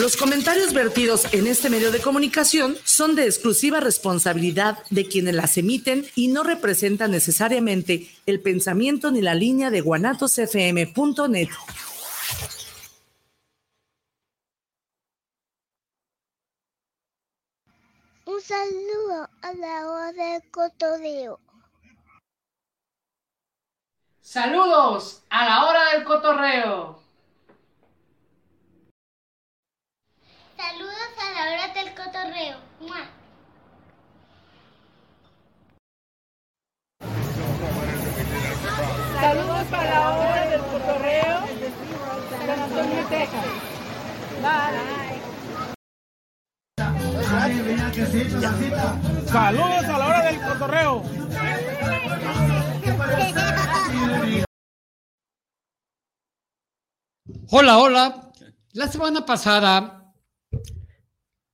los comentarios vertidos en este medio de comunicación son de exclusiva responsabilidad de quienes las emiten y no representan necesariamente el pensamiento ni la línea de guanatosfm.net. Un saludo a la hora del cotorreo. Saludos a la hora del cotorreo. Saludos a la hora del cotorreo. Saludos para la hora del cotorreo. San Antonio, Texas. Bye. Saludos a la hora del cotorreo. Hola, hola. La semana pasada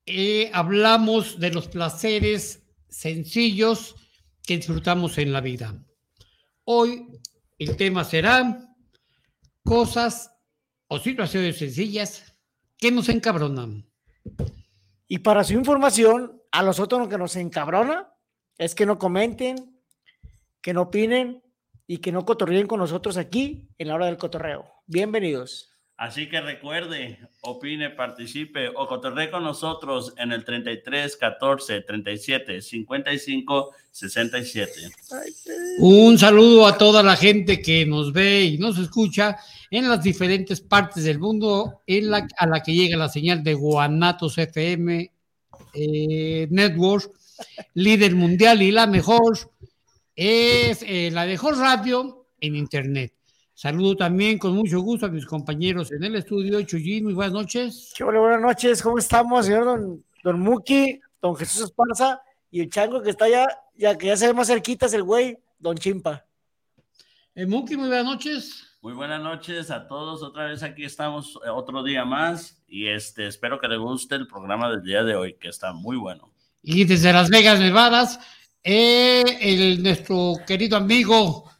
eh, hablamos de los placeres sencillos que disfrutamos en la vida. Hoy el tema será cosas o situaciones sencillas que nos encabronan. Y para su información, a nosotros lo que nos encabrona es que no comenten, que no opinen y que no cotorreen con nosotros aquí en la hora del cotorreo. Bienvenidos. Así que recuerde, opine, participe o cotorre con nosotros en el 33 14 37 55 67. Un saludo a toda la gente que nos ve y nos escucha en las diferentes partes del mundo en la, a la que llega la señal de Guanatos FM eh, Network, líder mundial y la mejor es eh, la mejor radio en Internet. Saludo también con mucho gusto a mis compañeros en el estudio. Chuyín, muy buenas noches. Qué buenas noches, ¿cómo estamos, señor don, don Muki, don Jesús Esparza y el chango que está allá, ya que ya se ve más cerquita es el güey, don Chimpa. Eh, Muki, muy buenas noches. Muy buenas noches a todos. Otra vez aquí estamos eh, otro día más y este espero que les guste el programa del día de hoy, que está muy bueno. Y desde Las Vegas, Nevadas, eh, el, nuestro querido amigo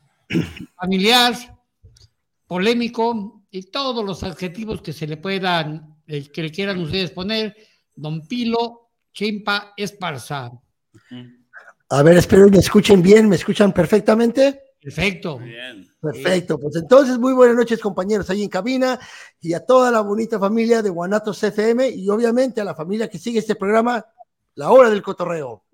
familiar polémico y todos los adjetivos que se le puedan, eh, que le quieran ustedes poner, don Pilo Chimpa Esparza. A ver, espero que me escuchen bien, ¿me escuchan perfectamente? Perfecto. Bien. Perfecto, pues entonces muy buenas noches compañeros ahí en cabina y a toda la bonita familia de Guanatos FM y obviamente a la familia que sigue este programa, La Hora del Cotorreo.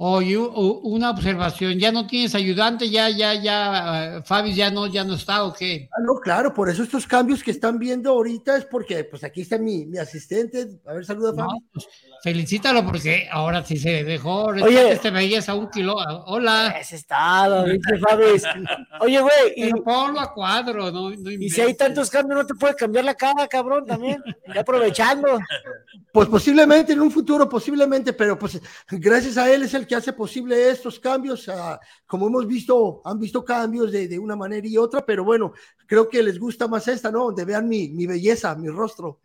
Oye, una observación, ¿ya no tienes ayudante? ¿Ya, ya, ya, uh, Fabi ya no, ya no está o qué? Ah, no, claro, por eso estos cambios que están viendo ahorita es porque, pues aquí está mi, mi asistente. A ver, saluda, Fabi. pues, felicítalo porque ahora sí se dejó. Oye, te veías a un kilo. Hola. Ese estado, dice Fabi. Oye, güey. Y ponlo a cuadro, no, no Y si hay tantos cambios, no te puede cambiar la cara, cabrón, también. Ya aprovechando. Pues posiblemente en un futuro, posiblemente, pero pues gracias a él es el que hace posible estos cambios. Como hemos visto, han visto cambios de, de, una manera y otra, pero bueno, creo que les gusta más esta, ¿no? Donde vean mi, mi belleza, mi rostro.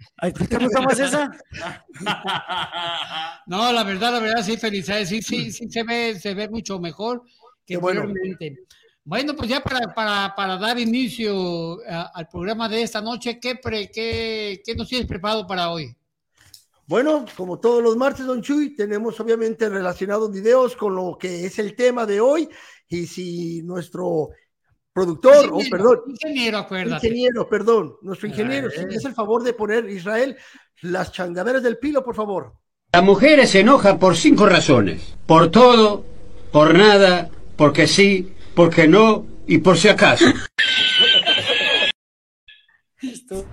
¿Te gusta más esa? no, la verdad, la verdad, sí, felicidades. Sí, sí, sí, se ve, se ve mucho mejor que. Bueno. Bueno, pues ya para, para, para dar inicio a, al programa de esta noche, ¿qué, pre, qué, ¿qué nos tienes preparado para hoy? Bueno, como todos los martes, don Chuy, tenemos obviamente relacionados videos con lo que es el tema de hoy. Y si nuestro productor, ingeniero, oh, perdón, ingeniero, acuérdate. Ingeniero, perdón, nuestro ingeniero, si me hace el favor de poner Israel las changaderas del pilo, por favor. La mujer se enoja por cinco razones: por todo, por nada, porque sí, porque no y por si acaso.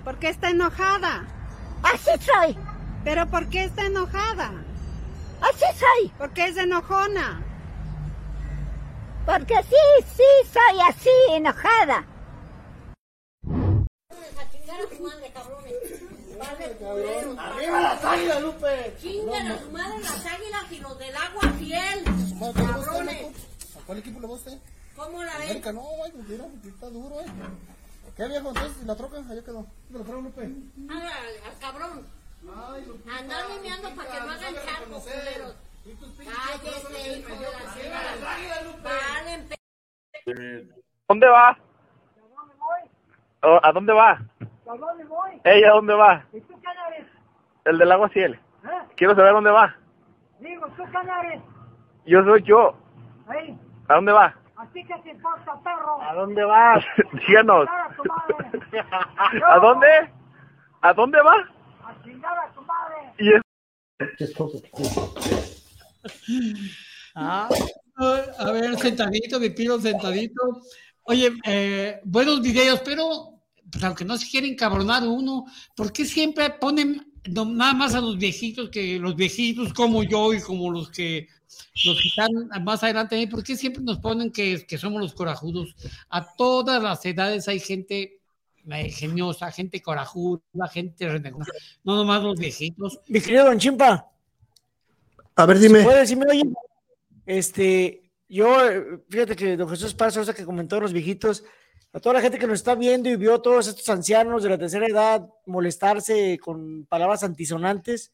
¿Por qué está enojada? Así soy. ¿Pero por qué está enojada? Así soy. ¿Por qué es enojona? Porque sí, sí, soy así, enojada. ¡Arriba las águilas, Lupe! Chingan a su madre las águilas y los del agua fiel. Cabrones. ¿A cuál equipo le va usted? ¿Cómo la ven? América, no, ay, pues mira, está duro, eh. ¿Qué viejo? Entonces, ¿y la troca? Allá quedó. ¿Me lo trajo, Lupe? Hágale, al cabrón. Andar limpiando para que no hagan charcos, culeros. Cállese, hijo de la pe- ¿Dónde va? Oh, ¿A dónde va? ¿A dónde voy? ¿Ella dónde va? ¿Y tú eres? El del agua ciel. ¿Eh? Quiero saber dónde va. Digo, ¿tú eres? Yo soy yo. ¿A dónde va? así que te importa, perro. ¿A dónde vas? Díganos. A a. ¿A dónde? ¿A dónde va? Y es... Ah, a ver, sentadito, mi pilo sentadito. Oye, eh, buenos videos, pero pues, aunque no se quiere encabronar uno, ¿por qué siempre ponen no- nada más a los viejitos que los viejitos como yo y como los que los que están más adelante? ¿Por qué siempre nos ponen que, que somos los corajudos? A todas las edades hay gente ingeniosa, gente corajuda, gente renegona, no nomás los viejitos. Mi querido Don Chimpa. A ver, dime. ¿Puede decirme, oye, este, yo, fíjate que don Jesús Parza, que comentó de los viejitos, a toda la gente que nos está viendo y vio a todos estos ancianos de la tercera edad molestarse con palabras antisonantes,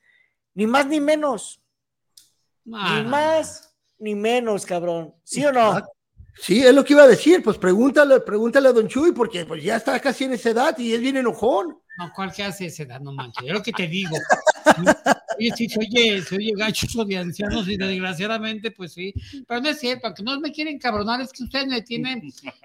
ni más ni menos. Ah, Ni más ni menos, cabrón. ¿Sí o no? Sí, es lo que iba a decir. Pues pregúntale, pregúntale a Don Chuy, porque pues ya está casi en esa edad y es bien enojón. No, ¿cuál que hace esa edad? No manches, es lo que te digo. Oye, sí, se oye, se oye gacho de ancianos y desgraciadamente, pues sí. Pero no es cierto, aunque no me quieren cabronar, es que ustedes me tienen,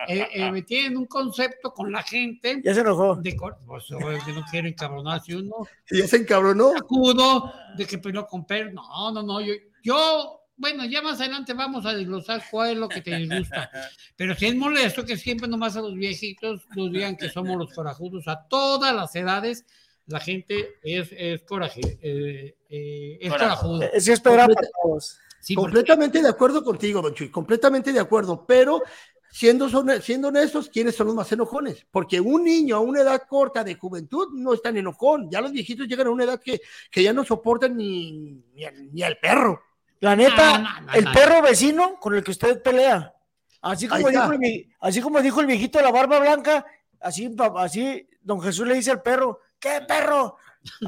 eh, eh, me tienen un concepto con la gente. Ya se enojó. De, pues, que no quiero encabronarse uno. Ya se encabronó. Acudo de que peleó con Per. No, no, no, yo, yo, bueno, ya más adelante vamos a desglosar cuál es lo que te disgusta. Pero sí es molesto que siempre nomás a los viejitos nos digan que somos los corajudos. A todas las edades, la gente es, es, coraje, eh, eh, es corajuda. Es que es pedrada para todos. Sí, porque- completamente de acuerdo contigo, Don Chuy, completamente de acuerdo, pero siendo, son- siendo honestos, ¿quiénes son los más enojones? Porque un niño a una edad corta de juventud no es tan enojón, ya los viejitos llegan a una edad que, que ya no soportan ni, ni, al, ni al perro. La neta, No, no, no, el no. perro vecino con el que usted pelea. Así como, dijo el, vi- así como dijo el viejito de la barba blanca, así, así don Jesús le dice al perro, ¿qué perro?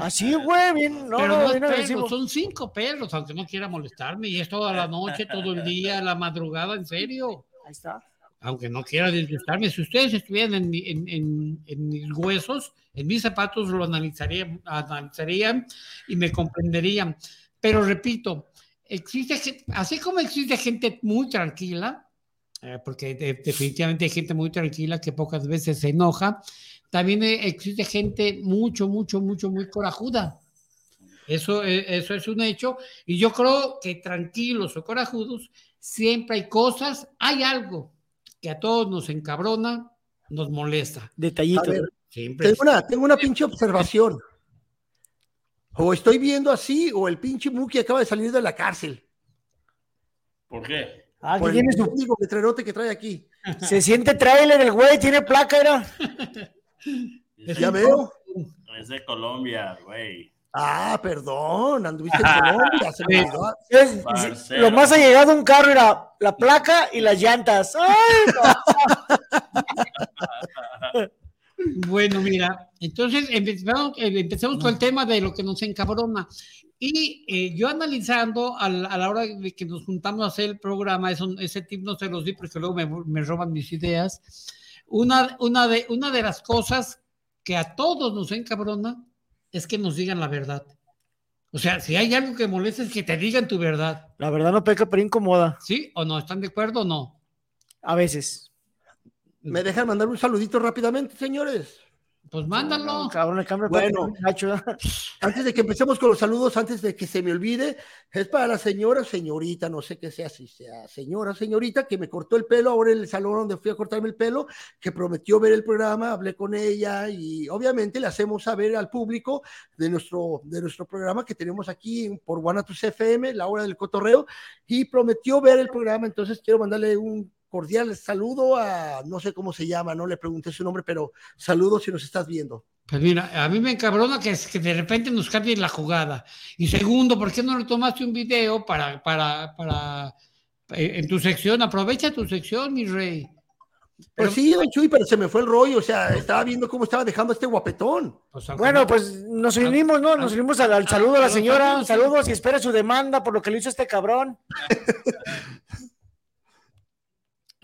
Así, güey, bien, no, Pero no, bien perro, son cinco perros, aunque no quiera molestarme, y es toda la noche, todo el día, la madrugada, en serio. Ahí está. Aunque no quiera disgustarme, si ustedes estuvieran en, mi- en, en- en mis huesos, en mis zapatos, lo analizarían, analizarían y me comprenderían. Pero repito, existe, así como existe gente muy tranquila, eh, porque de- definitivamente hay gente muy tranquila que pocas veces se enoja, también eh, existe gente mucho, mucho, mucho, muy corajuda. Eso, eh, eso es un hecho. Y yo creo que tranquilos o corajudos, siempre hay cosas, hay algo que a todos nos encabrona, nos molesta. Detallito. A ver, Siempre. tengo una, tengo una pinche observación. O estoy viendo así, o el pinche Muki acaba de salir de la cárcel. ¿Por qué? Ah, por tiene su- mendigo letrerote que trae aquí. Se siente trailer el güey, tiene placa, era. Ya veo. Es de Colombia, güey. Ah, perdón, anduviste en Colombia. se me olvidó. Es- Parcero. lo más allegado a un carro era la placa y las llantas. ¡Ay, no! Bueno, mira, entonces empezamos, eh, empezamos con el tema de lo que nos encabrona. Y eh, yo analizando a la, a la hora de que nos juntamos a hacer el programa, eso, ese tip no se los di porque luego me, me roban mis ideas. Una, una, de, una de las cosas que a todos nos encabrona es que nos digan la verdad. O sea, si hay algo que molesta es que te digan tu verdad. La verdad no peca, pero incomoda. ¿Sí o no? ¿Están de acuerdo o no? A veces. ¿Me dejan mandar un saludito rápidamente, señores? Pues mándalo. Cabrón, el cambio Bueno, antes de que empecemos con los saludos, antes de que se me olvide, es para la señora, señorita, no sé qué sea, si sea señora, señorita, que me cortó el pelo ahora en el salón donde fui a cortarme el pelo, que prometió ver el programa, hablé con ella y obviamente le hacemos saber al público de nuestro, de nuestro programa que tenemos aquí por Guanatos FM, la hora del cotorreo, y prometió ver el programa, entonces quiero mandarle un cordial saludo a, no sé cómo se llama, no le pregunté su nombre, pero saludos si nos estás viendo. Pues mira, a mí me encabrona que, que de repente nos cambien la jugada. Y segundo, ¿por qué no le tomaste un video para, para, para, eh, en tu sección? Aprovecha tu sección, mi rey. Pues sí, don Chuy, pero se me fue el rollo, o sea, estaba viendo cómo estaba dejando a este guapetón. Bueno, pues nos unimos, ¿no? Nos unimos al, al saludo a la señora. Saludos y espera su demanda por lo que le hizo este cabrón.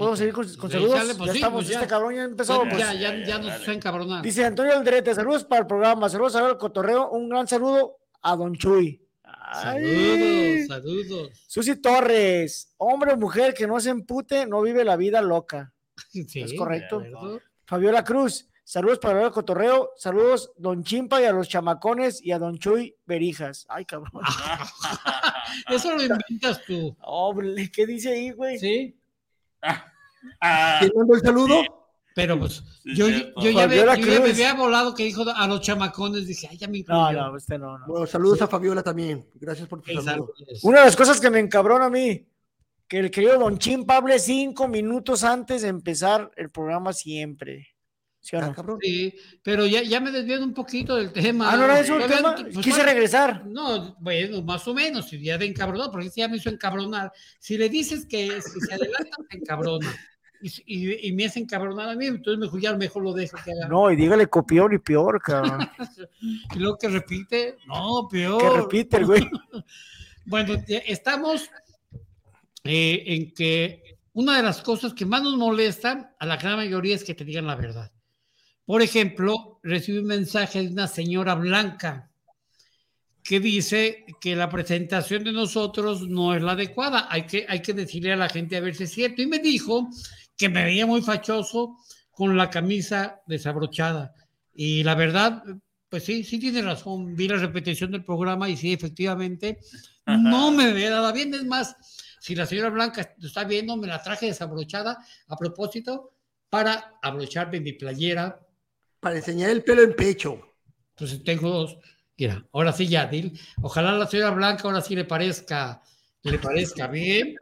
¿Podemos seguir con, con Sí, saludos? pues ya sí, estamos, pues ya. este cabrón ya empezó. Ya, pues. ya, ya, ya nos está encabronando. Dice Antonio Alderete, saludos para el programa, saludos a ver el cotorreo, un gran saludo a Don Chuy. Ay. Saludos, saludos. Susi Torres, hombre o mujer que no se empute, no vive la vida loca. Sí, es correcto. Fabiola Cruz, saludos para ver el cotorreo, saludos Don Chimpa y a los chamacones y a Don Chuy Berijas. Ay, cabrón. Eso lo inventas tú. Hombre, ¿qué dice ahí, güey? Sí. ¿Quién mandó el saludo? Pero pues Sí, yo, yo ya, me, Fabiola yo ya me Cruz. había volado que dijo a los chamacones, dije, ay, ya me incluyó. No, no, este no, no. Bueno, saludos a Fabiola también. Gracias por tu saludo. Una de las cosas que me encabrona a mí, que el querido Don Chimpa hable cinco minutos antes de empezar el programa siempre. ¿Sí o Ah, no? Sí, pero ya, ya me desvié un poquito del tema. Ah, ¿no eso el Todavía- tema? pues, Quise bueno, regresar. No, bueno, más o menos, si ya de encabronado, porque ya me hizo encabronar. Si le dices que si se adelanta, se encabrona. Y, y, y me hace encabronar a mí, entonces mejor ya mejor lo dejo que haga. No, y dígale copión y peor, cabrón. Y luego que repite, no, peor. que repite el güey. Bueno, estamos eh, en que una de las cosas que más nos molestan a la gran mayoría es que te digan la verdad. Por ejemplo, recibí un mensaje de una señora blanca que dice que la presentación de nosotros no es la adecuada. Hay que, hay que decirle a la gente a ver si es cierto. Y me dijo que me veía muy fachoso con la camisa desabrochada. Y la verdad, pues sí, sí tiene razón. Vi la repetición del programa y sí, efectivamente, no me ve nada bien. Es más, si la señora Blanca está viendo, me la traje desabrochada a propósito para abrocharme mi playera. Para enseñar el pelo en pecho. Entonces tengo dos. Mira, ahora sí ya, Dil. Ojalá la señora Blanca ahora sí le parezca, le parezca bien.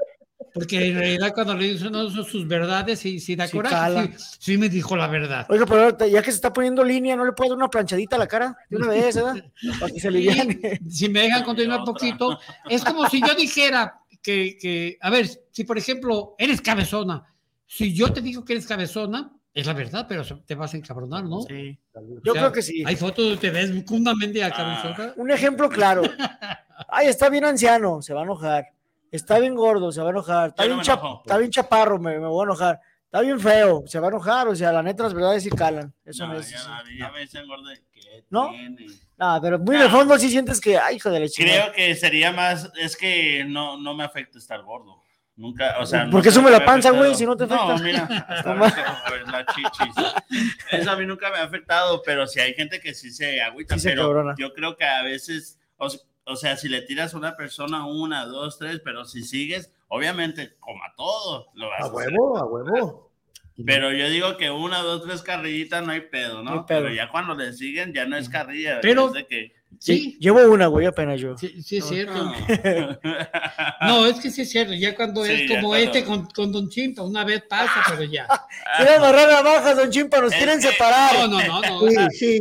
Porque en realidad cuando le dicen no, son sus verdades, sí, sí da Sí coraje. Sí, sí me dijo la verdad. Oiga, pero ya que se está poniendo línea, ¿no le puedo dar una planchadita a la cara? De una vez, ¿verdad? Para que se aliviane. si me dejan continuar un poquito, es como si yo dijera que, que, a ver, si por ejemplo eres cabezona, si yo te digo que eres cabezona, es la verdad, pero te vas a encabronar, ¿no? Sí. O Yo sea, creo que sí. Hay fotos donde te ves cundamente a cabezona. Un ejemplo claro. Ay, está bien anciano, se va a enojar. Está bien gordo, se va a enojar. Está, no bien, me chap- enojo. está bien chaparro, me, me voy a enojar. Está bien feo, se va a enojar. O sea, la neta, las verdades sí calan. Eso no, No, es. ya, ya me dicen gordo. ¿Qué ¿No? tiene? Nada, pero muy de fondo sí sientes que, ay, hijo de la chingada. Creo que sería más, es que no, no me afecta estar gordo. Nunca, o sea, ¿Por qué sube la panza, güey, si no te afecta? No, mira, hasta pues, la chichis. Eso a mí nunca me ha afectado, pero si hay gente que sí se agüita, Sí pero yo creo que a veces, o, o sea, si le tiras a una persona una, dos, tres, pero si sigues, obviamente, como a todos, lo vas A a hacer. huevo, a huevo. Pero yo digo que una, dos, tres carrillitas no hay pedo, ¿no? No hay pedo. Pero ya cuando le siguen, ya no es carrilla. Pero- es de que... Sí, Llevo una, güey, apenas yo. sí, sí es cierto. No. No, es que sí es cierto. Ya cuando Sí, es como cuando- este con, con Don Chimpa, una vez pasa, pero ya. Quiero agarrar a bajas, don Chimpa, nos Es quieren que- separar. No, no, no, no. Sí, sí.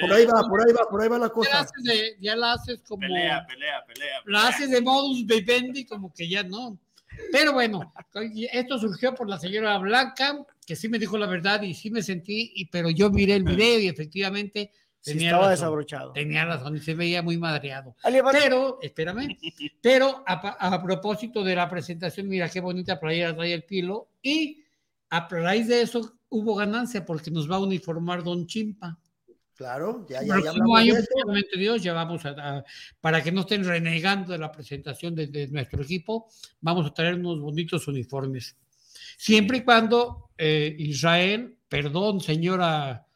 Por ahí va, por ahí va, por ahí va la Ya la cosa. haces, de- ya la haces como. Pelea, pelea, pelea. La pelea. haces de modus vivendi, como que ya no. Pero bueno, esto surgió por la señora Blanca, que sí me dijo la verdad y sí me sentí, y, pero yo miré el video y efectivamente Sí, tenía estaba razón. desabrochado. Tenía razón y se veía muy madreado. Pero, espérame, pero a, a propósito de la presentación, mira qué bonita playera trae el pilo, y a raíz de eso hubo ganancia porque nos va a uniformar Don Chimpa. Claro, ya, ya, ya año, de Dios, ya vamos a, a- para que no estén renegando de la presentación de, de nuestro equipo, vamos a traer unos bonitos uniformes. Siempre y cuando eh, Israel, perdón, señora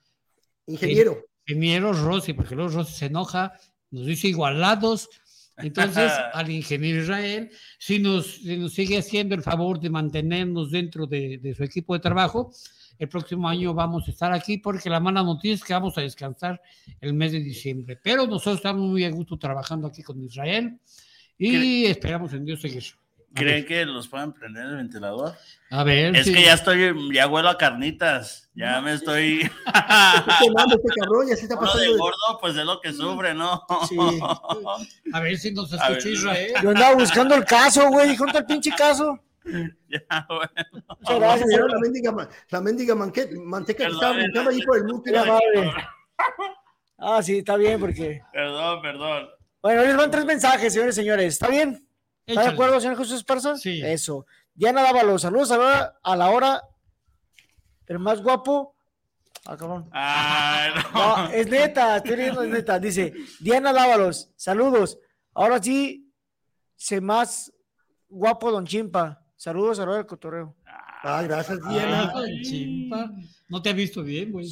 Ingeniero. ingeniero Rossi, porque luego Rossi se enoja, nos dice igualados. Entonces, al ingeniero Israel, si nos, si nos sigue haciendo el favor de mantenernos dentro de, de su equipo de trabajo, el próximo año vamos a estar aquí porque la mala noticia es que vamos a descansar el mes de diciembre. Pero nosotros estamos muy a gusto trabajando aquí con Israel y esperamos en Dios seguir. ¿Creen que los puedan prender el ventilador? A ver. Es sí. que ya estoy, ya huelo a carnitas. Ya me estoy. Este cabrón, ya se está Uno pasando. de de- gordo, pues es lo que sufre, ¿no? Sí. A ver si nos escucha Israel. Yo andaba buscando el caso, güey. Dijo, ¿dónde está el pinche caso? Ya, bueno. La mendiga, la mendiga manque- manteca que estaba brincando ahí por el madre. Ah, sí, está bien, porque. Perdón, perdón. Bueno, les van tres mensajes, señores y señores. ¿Está bien? ¿Está de acuerdo, señor Jesús Esparza? Sí. Eso. Diana Dávalos, saludos a la hora, a la hora. El más guapo. Ah, cabrón. Ay, no. No, es neta, estoy leyendo, es neta. Dice, Diana Dávalos, saludos. Ahora sí, sé más guapo Don Chimpa. Saludos a del cotorreo. Ah, gracias, Diana. Ah, chimpa. No te ha visto bien, güey.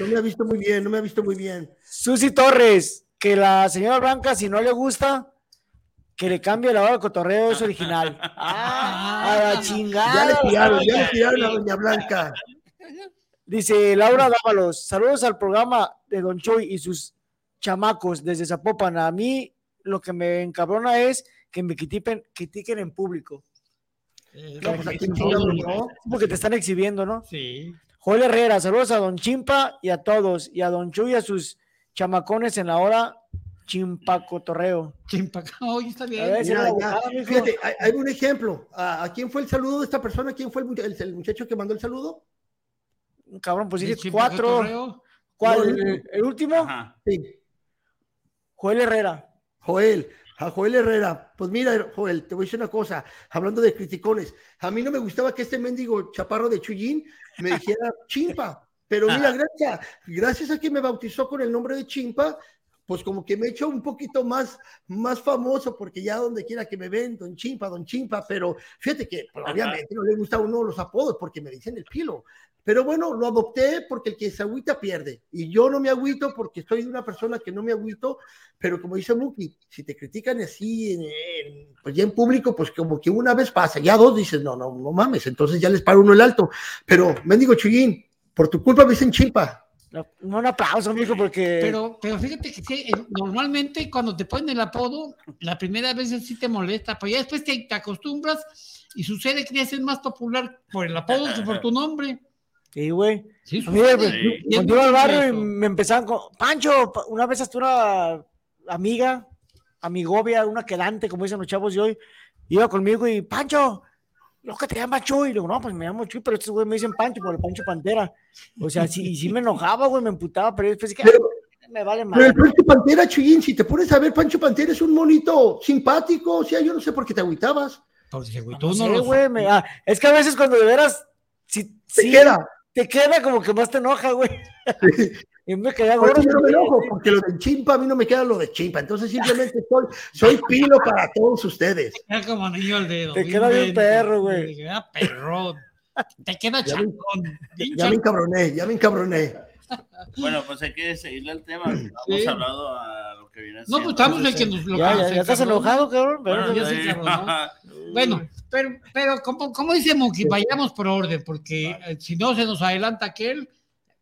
No me ha visto muy bien, no me ha visto muy bien. Susi Torres, que la señora Blanca, si no le gusta, que le cambie la hora del cotorreo, es original. Ah, a la chingada. Ya le tiraron, ya le tiraron a Doña Blanca. Dice Laura Dávalos, saludos al programa de Don Choy y sus chamacos desde Zapopan. A mí lo que me encabrona es que me critiquen, critiquen en público. Eh, No, pues. Porque te están exhibiendo, ¿no? Sí. Joel Herrera, saludos a Don Chimpa y a todos, y a Don Chuy y a sus chamacones en la hora Chimpacotorreo. Chimpa. Oye, está A bien. ver, Mira. Fíjate, hay, hay un ejemplo. ¿A, a quién fue el saludo de esta persona? ¿Quién fue el, mucha- el- el muchacho que mandó el saludo? Cabrón, pues ¿El dije Chimpa cuatro. ¿Cuál? No, el ¿El, último. el último? Ajá. Sí, Joel Herrera. Joel. A Joel Herrera. Pues mira, Joel, te voy a decir una cosa. Hablando de criticones, a mí no me gustaba que este mendigo chaparro de Chuyín me dijera chimpa. Pero mira, gracias, gracias a que me bautizó con el nombre de chimpa, pues como que me he hecho un poquito más, más famoso, porque ya donde quiera que me ven, don Chimpa, don Chimpa, pero fíjate que pues, obviamente no le gusta a uno los apodos porque me dicen el pilo. Pero bueno, lo adopté porque el que se agüita pierde. Y yo no me agüito porque soy una persona que no me agüito, pero como dice Muki, si te critican así, en, en- pues ya en público, pues como que una vez pasa, ya dos dices, no, no, no mames, entonces ya les paro uno el alto. Pero, mendigo Chuyín, por tu culpa me dicen Chimpa. No, un aplauso, amigo, porque. Pero, pero fíjate que sí, eh, normalmente cuando te ponen el apodo, la primera vez sí te molesta, pero ya después te, te acostumbras y sucede que ya es más popular por el apodo que por tu nombre. Sí, güey. Sí, A mí, pues, cuando iba al barrio y me empezaban con. Pancho, pa- una vez hasta una amiga, amigovia, una quedante, como dicen los chavos de hoy, iba conmigo y Pancho, lo que te llamas Chuy. Y digo, no, pues me llamo Chuy, pero estos güey me dicen Pancho por el Pancho Pantera. O sea, sí, y sí me enojaba, güey, me emputaba, pero después Pero- "Ah, me vale Pero más. el Pancho Pantera, Chuyín, si te pones a ver, Pancho Pantera es un monito simpático, o sea, yo no sé por qué te agüitabas. Porque, güey, No tú no sé, lo- güey, me- ah, es que a veces cuando de veras si, Te sí, queda. Te queda como que más te enoja, güey. y me gordo. eso yo no me enojo, porque lo del chimpa a mí no me queda lo de chimpa. Entonces simplemente soy, soy pilo para todos ustedes. Queda como anillo al dedo. Te queda bien perro, güey. Te queda perrón. Te queda Ya chacón. bien Ya me encabroné, ya me encabroné. Bueno, pues hay que seguirle el tema. Hemos Sí. hablado a lo que viene No, pues estamos el que nos lo Ya, ya, ya estás enojado, cabrón. Bueno, Pero- ya se sí. encabronó. Bueno, pero, pero como, como dice Monkey, vayamos por orden, porque eh, si no se nos adelanta aquel,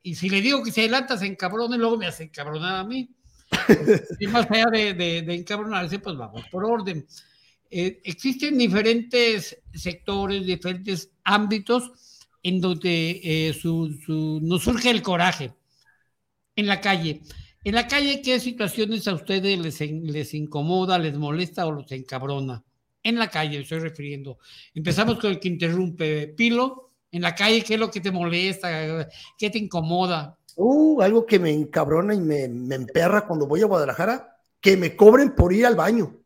y si le digo que se adelanta, se encabrona y luego me hace encabronar a mí. y más allá de, de, de encabronarse, pues vamos por orden. Eh, existen diferentes sectores, diferentes ámbitos en donde eh, su- su- nos surge el coraje. En la calle. En la calle, ¿qué situaciones a ustedes les, en- les incomoda, les molesta o los encabrona? En la calle, me estoy refiriendo. Empezamos con el que interrumpe. Pilo, en la calle, ¿qué es lo que te molesta? ¿Qué te incomoda? Uh, algo que me encabrona y me, me emperra cuando voy a Guadalajara, que me cobren por ir al baño.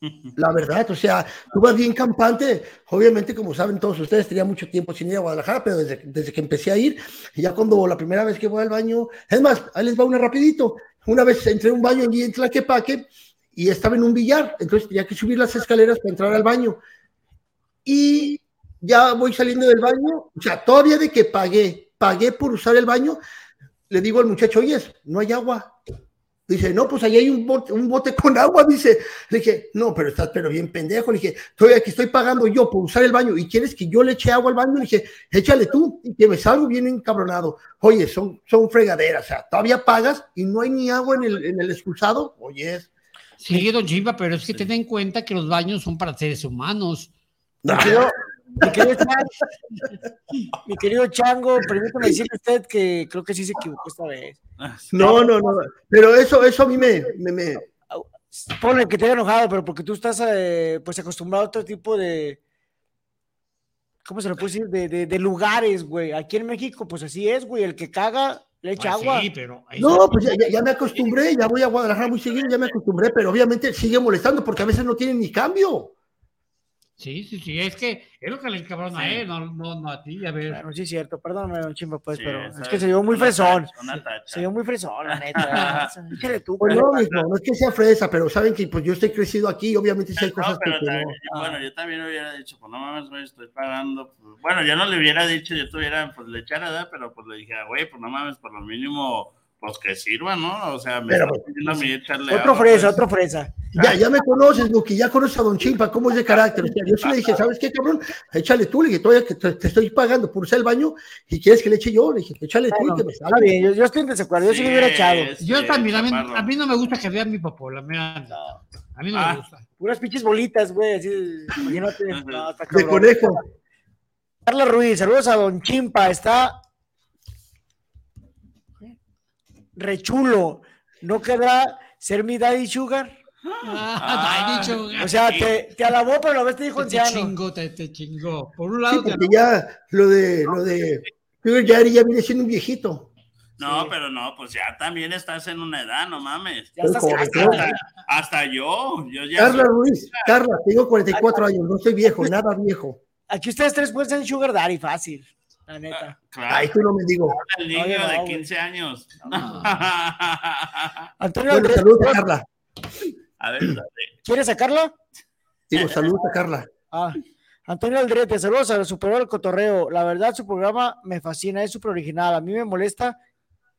La verdad, o sea, tú vas bien campante, obviamente como saben todos ustedes, tenía mucho tiempo sin ir a Guadalajara, pero desde, desde que empecé a ir, y ya cuando la primera vez que voy al baño, es más, ahí les va una rapidito, una vez entré a un baño allí en Tlaquepaque y estaba en un billar, entonces tenía que subir las escaleras para entrar al baño, y ya voy saliendo del baño, o sea, todavía de que pagué, pagué por usar el baño, le digo al muchacho, oye, no hay agua. Dice, no, pues ahí hay un bote, un bote con agua, dice. Le dije, no, pero estás pero bien pendejo. Le dije, estoy aquí, estoy pagando yo por usar el baño y quieres que yo le eche agua al baño. Le dije, échale tú y que me salgo bien encabronado. Oye, son, son fregaderas, o sea, todavía pagas y no hay ni agua en el, en el expulsado. Oye, Sí, don Chimba, pero es que ten en cuenta que los baños son para seres humanos. Mi querido, mi querido Chango, mi querido Chango, permítame decirle a usted que creo que sí se equivocó esta vez. No, no, no. Pero eso, eso a mí me, me, me- Ponle que te haya enojado, pero porque tú estás eh, pues acostumbrado a otro tipo de. ¿Cómo se lo puede decir? De, de- de lugares, güey. Aquí en México, pues así es, güey. El que caga le echa Pues agua. sí, pero No, pues ya, ya- ya me acostumbré, ya voy a Guadalajara muy seguido, ya me acostumbré, pero obviamente sigue molestando porque a veces no tienen ni cambio. Sí, sí, sí, es que es lo que le cabrón a Sí. él, no, no, no a ti, a ver. Bueno, sí es cierto, perdóname, don Chimba, pues, Sí, pero es que se vio muy fresón. Se vio muy fresón, la neta. Échale tú, Pues pues. no, no es que sea fresa, pero saben que pues yo estoy crecido aquí, obviamente sí hay No, cosas que, pero que también- no. bueno, yo también hubiera dicho, pues no mames, güey, estoy pagando. pues, bueno, yo no le hubiera dicho, yo tuviera, pues le echara, ¿verdad? Pero pues le dije, güey, pues no mames, por lo mínimo, pues que sirva, ¿no? O sea, me Pero, está pidiendo a mí echarle Otro agua, fresa, pues. otro fresa. Ya, ya me conoces, Luqui, ya conoces a Don Chimpa, cómo es de carácter. O sea, yo sí le dije, ¿sabes qué, cabrón? Échale tú, le dije, todavía que te, te estoy pagando por usar el baño y quieres que le eche yo, le dije, échale tú y que me Está bien, yo, yo estoy en desacuerdo, yo sí, le hubiera echado. Yo también, a mí, a mí no me gusta que vean mi popola, mira, a mí no Ah. me gusta. Puras pinches bolitas, güey, así, imagínate. no, De conejo. Carla Ruiz, saludos a Don Chimpa, está rechulo. ¿No querrá ser mi daddy sugar? Ah, Daddy Sugar. O sea, te, te alabó, pero a la vez te dijo te anciano. chingó, te, te chingó. Por un Sí, lado, te porque ya lo de, lo de, Sugar Daddy ya viene siendo un viejito. No, pero no, pues ya también estás en una edad, no mames. Ya estás hasta, joven, hasta, hasta yo, yo ya Carla soy- Ruiz, Carla, tengo 44 años, no soy viejo, nada viejo. Aquí ustedes tres pueden ser sugar daddy fácil, la neta. Claro. Ay, tú no me digo. El niño Oye, no, de güey. 15 años. Antonio Bueno, Andrés, saludos a Carla. A ver, dale. ¿quieres sacarla? Digo, saludos a Carla. Ah, Antonio Aldrete, saludos a Superior del Cotorreo. La verdad, su programa me fascina, es súper original. A mí me molesta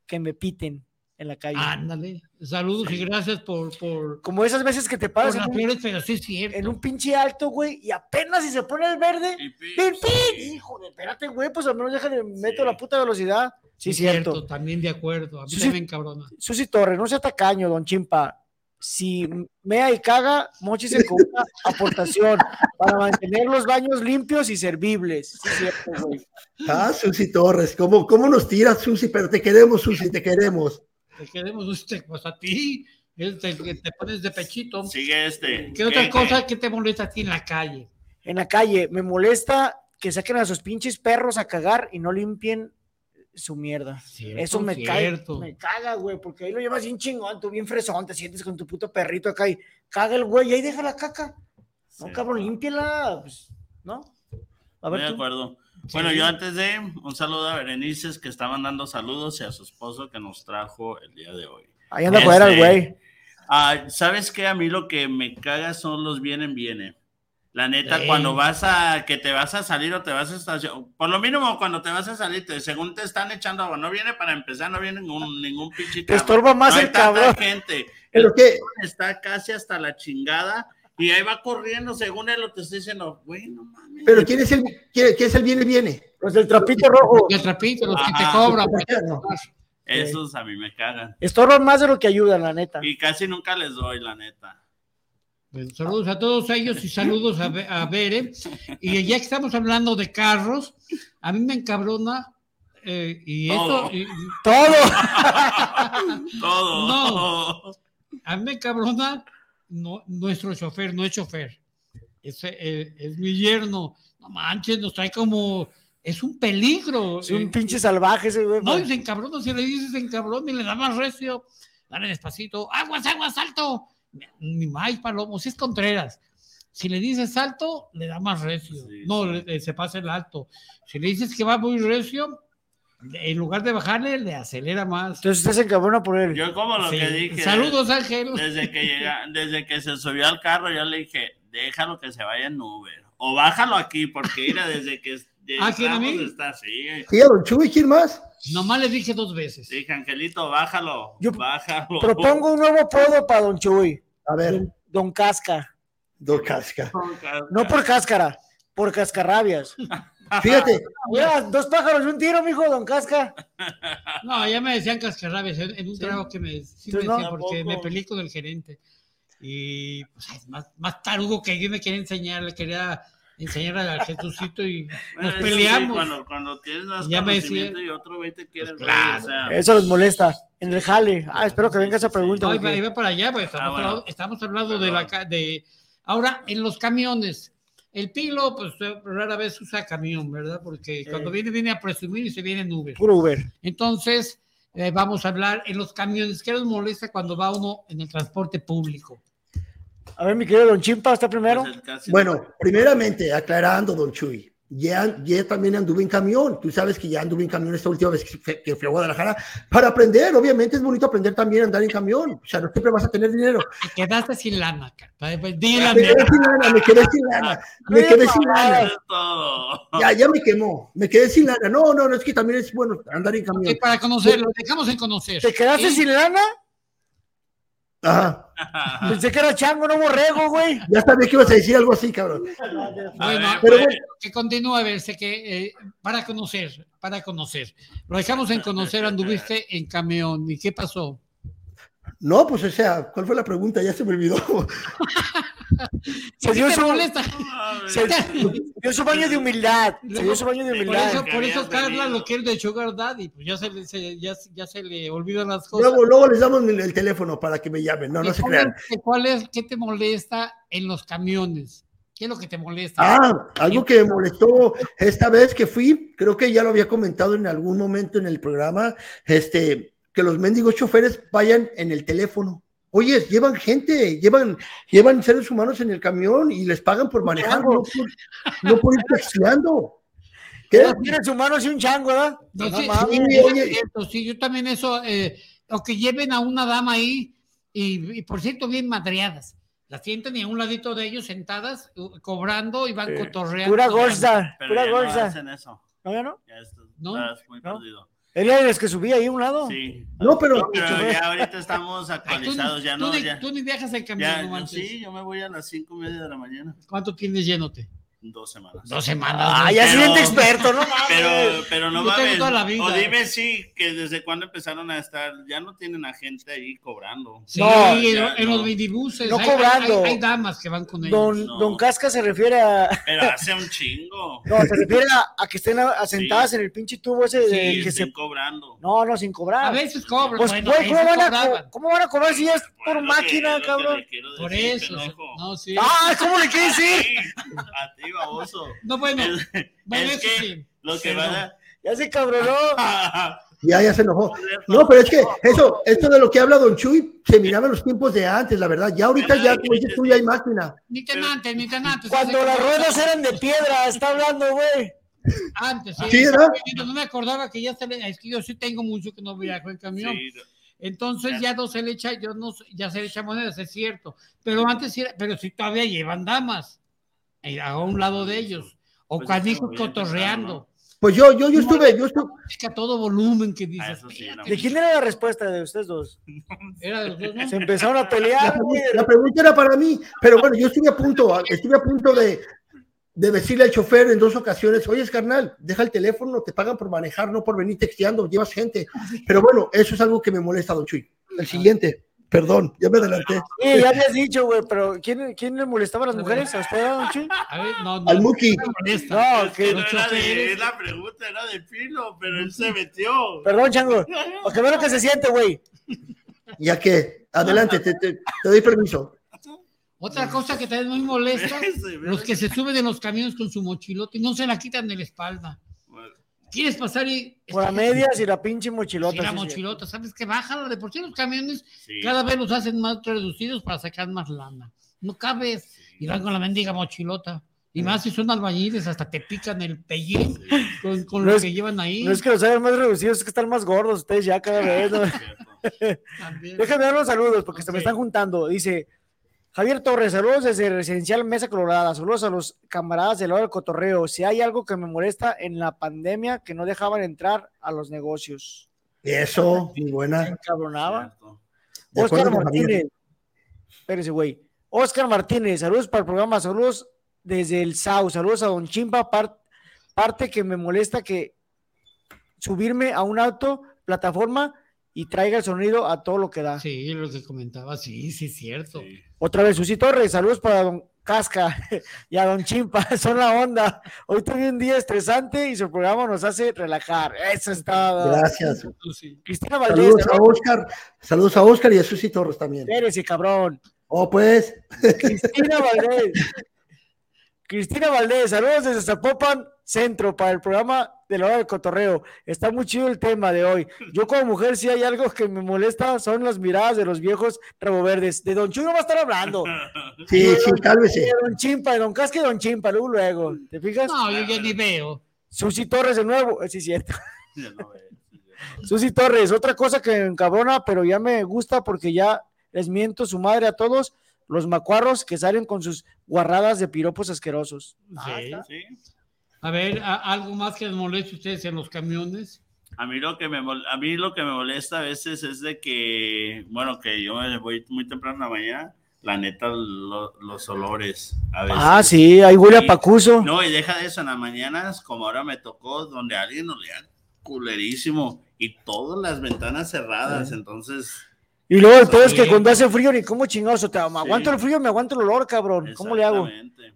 que me piten en la calle. Ándale. Saludos y gracias por, por, Como esas veces que te paras las en un, flores, pero sí es cierto. en un pinche alto, güey, y apenas si se pone el verde, ¡pin, pin! Hijo de, espérate, güey, pues al menos déjale, meto la puta velocidad. Sí, Es cierto. También de acuerdo. A mí Sí, sí. también, cabrona. Susi Torres, no sea tacaño, don Chimpa. Si mea y caga, mochise con una aportación para mantener los baños limpios y servibles. Sí, cierto, güey. Ah, Susi Torres, ¿cómo, cómo nos tiras, Susi? Pero te queremos, Susi, te queremos. Te queremos usted, pues a ti, es el que te pones de pechito. Sigue este. ¿Qué otra ¿Qué, cosa que te molesta a ti en la calle? En la calle, me molesta que saquen a sus pinches perros a cagar y no limpien su mierda. Cierto, Eso me cierto. cae, me caga, güey, porque ahí lo llevas bien chingón, tú bien fresón, te sientes con tu puto perrito acá y caga el güey y ahí deja la caca. No, cabrón, límpiala, pues, ¿no? A Estoy ver de tú. acuerdo. Bueno, yo antes de un saludo a Berenices que está mandando saludos y a su esposo que nos trajo el día de hoy. Ahí anda fuera el Este, güey. ah, ¿Sabes qué? A mí lo que me caga son los vienen, vienen. La neta, Sí. cuando vas a, que te vas a salir o te vas a estacionar, por lo mínimo cuando te vas a salir, te- según te están echando agua, no viene para empezar, no viene ningún, ningún pinche Te estorba más No hay el tanta cabrón. gente. ¿Pero El qué? está casi hasta la chingada y ahí va corriendo, según él lo te estoy diciendo, güey, no mames. Pero ¿quién es el, quién, quién es el viene, viene? Los del trapito rojo. El trapito, los que te Ajá. cobran. No. Esos a mí me cagan. Estorban más de lo que ayudan, la neta. Y casi nunca les doy, la neta. Pues, saludos a todos ellos y saludos a, Be- a Bere. Y ya que estamos hablando de carros, a mí me encabrona. eh, y Todo. esto. y- Todo. Todo. No. a mí me encabrona no, nuestro chofer, no es chofer. Es, eh, es mi yerno. No manches, nos trae como. Es un peligro. Es un eh, pinche salvaje ese güey. No, y se encabrona, si le dices encabrón y le da más recio, dale despacito, aguas, aguas, salto. Ni más palomo, si es Contreras. Si le dices salto, le da más recio. no, le- le- se pasa el alto. Si le dices que va muy recio, en lugar de bajarle, le acelera más. Entonces usted se encabrona por él. Yo como lo Sí. que dije. Saludos, Ángel. Desde que llega, desde que se subió al carro, yo le dije, déjalo que se vaya en Uber. O bájalo aquí, porque mira, desde que ¿Ah, quién, a mí? está así. Sí, a Don Chuy, ¿quién más? Nomás le dije dos veces. Dije, Angelito, bájalo. Yo bájalo. Propongo un nuevo apodo para Don Chuy. A ver, Don, Don Casca. Don Casca. No por cáscara, por cascarrabias. Fíjate, Mira, dos pájaros y un tiro, mijo, Don Casca. No, ya me decían cascarrabias en, en un trabago que me, sí me no. porque me peleé con el gerente. Y pues, más, más tarugo que yo me quería enseñar, le quería enseñar al Jesucito y Bueno, nos sí, peleamos. cuando, cuando tienes Ya me decía- y otro güey te quiere claro. o sea, Eso les molesta. En el jale. Ah, espero que venga esa pregunta. No, iba, iba para allá, pues estamos, Ah, bueno. hablando, estamos hablando de la ca- de ahora en los camiones. El pilo, pues eh, rara vez usa camión, ¿verdad? Porque cuando viene, viene a presumir y se viene en Uber. Puro Uber. Entonces, eh, vamos a hablar en los camiones. ¿Qué nos molesta cuando va uno en el transporte público? A ver, mi querido Don Chimpa, ¿está primero? Pues Bueno, primeramente, aclarando, don Chuy, ya, ya también anduve en camión. Tú sabes que ya anduve en camión esta última vez que, fui- a Guadalajara para aprender. Obviamente es bonito aprender también a andar en camión. O sea, no siempre vas a tener dinero. Te quedaste sin lana, cara. Pues, di la Me quedé sin lana, me quedé sin lana. Me quedé sin lana. Ya, ya me quemó. Me quedé sin lana. No, no, no, es que también es bueno andar en camión. Para conocerlo, dejamos en conocer. ¿Te quedaste sin lana? Ajá. Pensé que era chango, no borrego, güey. Ya sabía que ibas a decir algo así, cabrón. Bueno, Pero eh, bueno. que continúe a verse que eh, para conocer, para conocer. Lo dejamos en conocer, anduviste en camión. ¿Y qué pasó? No, pues o sea, ¿cuál fue la pregunta? Ya se me olvidó. Se dio ¿Qué te su, molesta? se dio su baño de humildad. Se dio su baño de Por humildad. eso, por eso Carla lo quiere de Sugar Daddy, pues ya se le, se- ya, ya se le olvidan las cosas. Luego, luego les damos el teléfono para que me llamen. No, no se ¿Cuál crean. ¿Cuál es, qué te molesta en los camiones? ¿Qué es lo que te molesta? Ah, algo que me molestó esta vez que fui, creo que ya lo había comentado en algún momento en el programa, este, que los mendigos choferes vayan en el teléfono. Oye, llevan gente, llevan, llevan seres humanos en el camión y les pagan por manejar, no por, no por ir taxiando. ¿Qué? Seres humanos y un chango, ¿verdad? No, No sí, sí, oye. cierto, sí, yo también eso, eh, o que lleven a una dama ahí, y, y por cierto, bien madreadas. La sientan y a un ladito de ellos sentadas, cobrando y van cotorreando. Pura gorza, pura gorza. hacen eso. ¿No, ya no? Ya ¿No? estás muy perdido. ¿Era de los que subía ahí a un lado? Sí. No, pero, Pero ya ahorita estamos Ay, tú, actualizados, ya tú no, ni, ya. tú ni viajas en camión, Ya, no yo manches. sí, yo me voy a las cinco y media de la mañana. ¿Cuánto tienes llenote? Dos semanas. Dos semanas. Ah, ya se siente experto, no mames. Pero, pero no Yo mames. toda la vida. O dime sí, que desde cuándo empezaron a estar, ya no tienen a gente ahí cobrando. Sí, No, en, ya en no. los minibuses. No hay, cobrando. Hay, hay damas que van con ellos. Don, No. don Casca se refiere a. Pero hace un chingo. No, se refiere a, a que estén asentadas en el pinche tubo ese de Sí, que se. cobrando. No, no, sin cobrar. A veces cobran. Pues, bueno, ¿cómo, van a, ¿cómo van a cobrar si es por máquina, que- cabrón? Por eso. No, sí. Ah, ¿cómo le quieres decir? Sí, A ti, baboso. No, bueno. Es, bueno, es que sí. lo que Pero- van a... Ya se cabronó. Ya, ya se enojó. No, pero es que eso, esto de lo que habla Don Chuy, se miraba en los tiempos de antes, la verdad. Ya ahorita ya, como dices tú, ya hay máquina. Ni tan antes, ni tan antes. Cuando las ruedas eran de piedra, está hablando, güey. Antes, sí. Sí. No me acordaba que ya se le. Es que yo sí tengo mucho que no viajo en camión. Sí, Entonces ya no se le echa, yo no, ya se le echa monedas, es cierto. Pero antes sí era, pero si todavía llevan damas a un lado de ellos. O Pues canijos cotorreando. Pues yo, yo, yo estuve, yo estuve, Es que a todo volumen que dices. Sí, no. ¿De quién era la respuesta de ustedes dos? Era de los dos, ¿no? Se empezaron a la, pelear, pregunta- la pregunta era para mí, pero bueno, yo estuve a punto, estuve a punto de, de decirle al chofer en dos ocasiones, oye, carnal, deja el teléfono, te pagan por manejar, no por venir texteando, llevas gente. Pero bueno, eso es algo que me molesta, don Chuy. El siguiente, perdón, ya me adelanté. Sí, ya habías dicho, güey, pero ¿quién, ¿quién le molestaba a las mujeres? ¿A usted, don Chuy? A ver, no, no. Al Muki. No, que que no era de, la pregunta era de Pilo, pero él se metió. Perdón, chango. Ve lo que se siente, güey. Ya que, adelante, te, te- te doy permiso. Otra cosa que también muy molesta, los que se suben en los camiones con su mochilote y no se la quitan de la espalda. ¿Quieres pasar y Por a medias y la pinche mochilota. Sí, la sí, sí. mochilota, ¿sabes qué? Bájala, de por sí los camiones Sí. cada vez los hacen más reducidos para sacar más lana. No cabes y van con la mendiga mochilota. Y más si son albañiles, hasta te pican el pellín con, con No lo es- que llevan ahí. No es que los hagan más reducidos, es que están más gordos ustedes ya cada vez. ¿no? Déjame dar los saludos porque se me están juntando. Dice Javier Torres, saludos desde Residencial Mesa Colorada. Saludos a los camaradas del lado del cotorreo. Si hay algo que me molesta en la pandemia, que no dejaban entrar a los negocios. Eso, muy Se buena. encabronaba. Oscar. Martínez. Espérese, güey. Oscar Martínez, saludos para el programa, saludos desde el SAU, saludos a Don Chimpa, par- parte que me molesta que subirme a un auto, plataforma y traiga el sonido a todo lo que da. Sí, lo que comentaba, sí, sí, es cierto. Otra vez, Susi Torres, saludos para don Casca y a don Chimpa, son la onda. Hoy tuve un día estresante y su programa nos hace relajar. Eso está. Gracias. Cristina Valdés, Saludos a. Oscar, saludos a Oscar y a Susi Torres también. Espérese, cabrón. Oh, pues. Cristina Valdés. Cristina Valdés, saludos desde Zapopan Centro para el programa de la hora del cotorreo. Está muy chido el tema de hoy. Yo como mujer si hay algo que me molesta son las miradas de los viejos rabo verdes. De Don Chuy no va a estar hablando. Sí, De sí, don- cálmese. De Don Chimpa, de Don Casca y Don Chimpa, luego, luego. ¿Te fijas? No, yo ya ni veo. Susi Torres de nuevo, eh, sí, cierto. Susi Torres, otra cosa que me encabrona, pero ya me gusta porque ya les miento su madre a todos los macuarros que salen con sus guarradas de piropos asquerosos. Sí. A ver, a- algo más que les moleste a ustedes en los camiones. A mí lo que me mol- a mí lo que me molesta a veces es de que, bueno, que yo me voy muy temprano en la mañana, la neta, lo- los olores. A veces. Ah, sí, ahí huele a pacuso. No, y deja de eso en las mañanas, como ahora me tocó, donde alguien olía culerísimo y todas las ventanas cerradas, entonces. Y luego el pedo es que cuando hace frío, ni cómo chingados, o te me aguanto el frío, me aguanto el olor, cabrón. ¿Cómo le hago?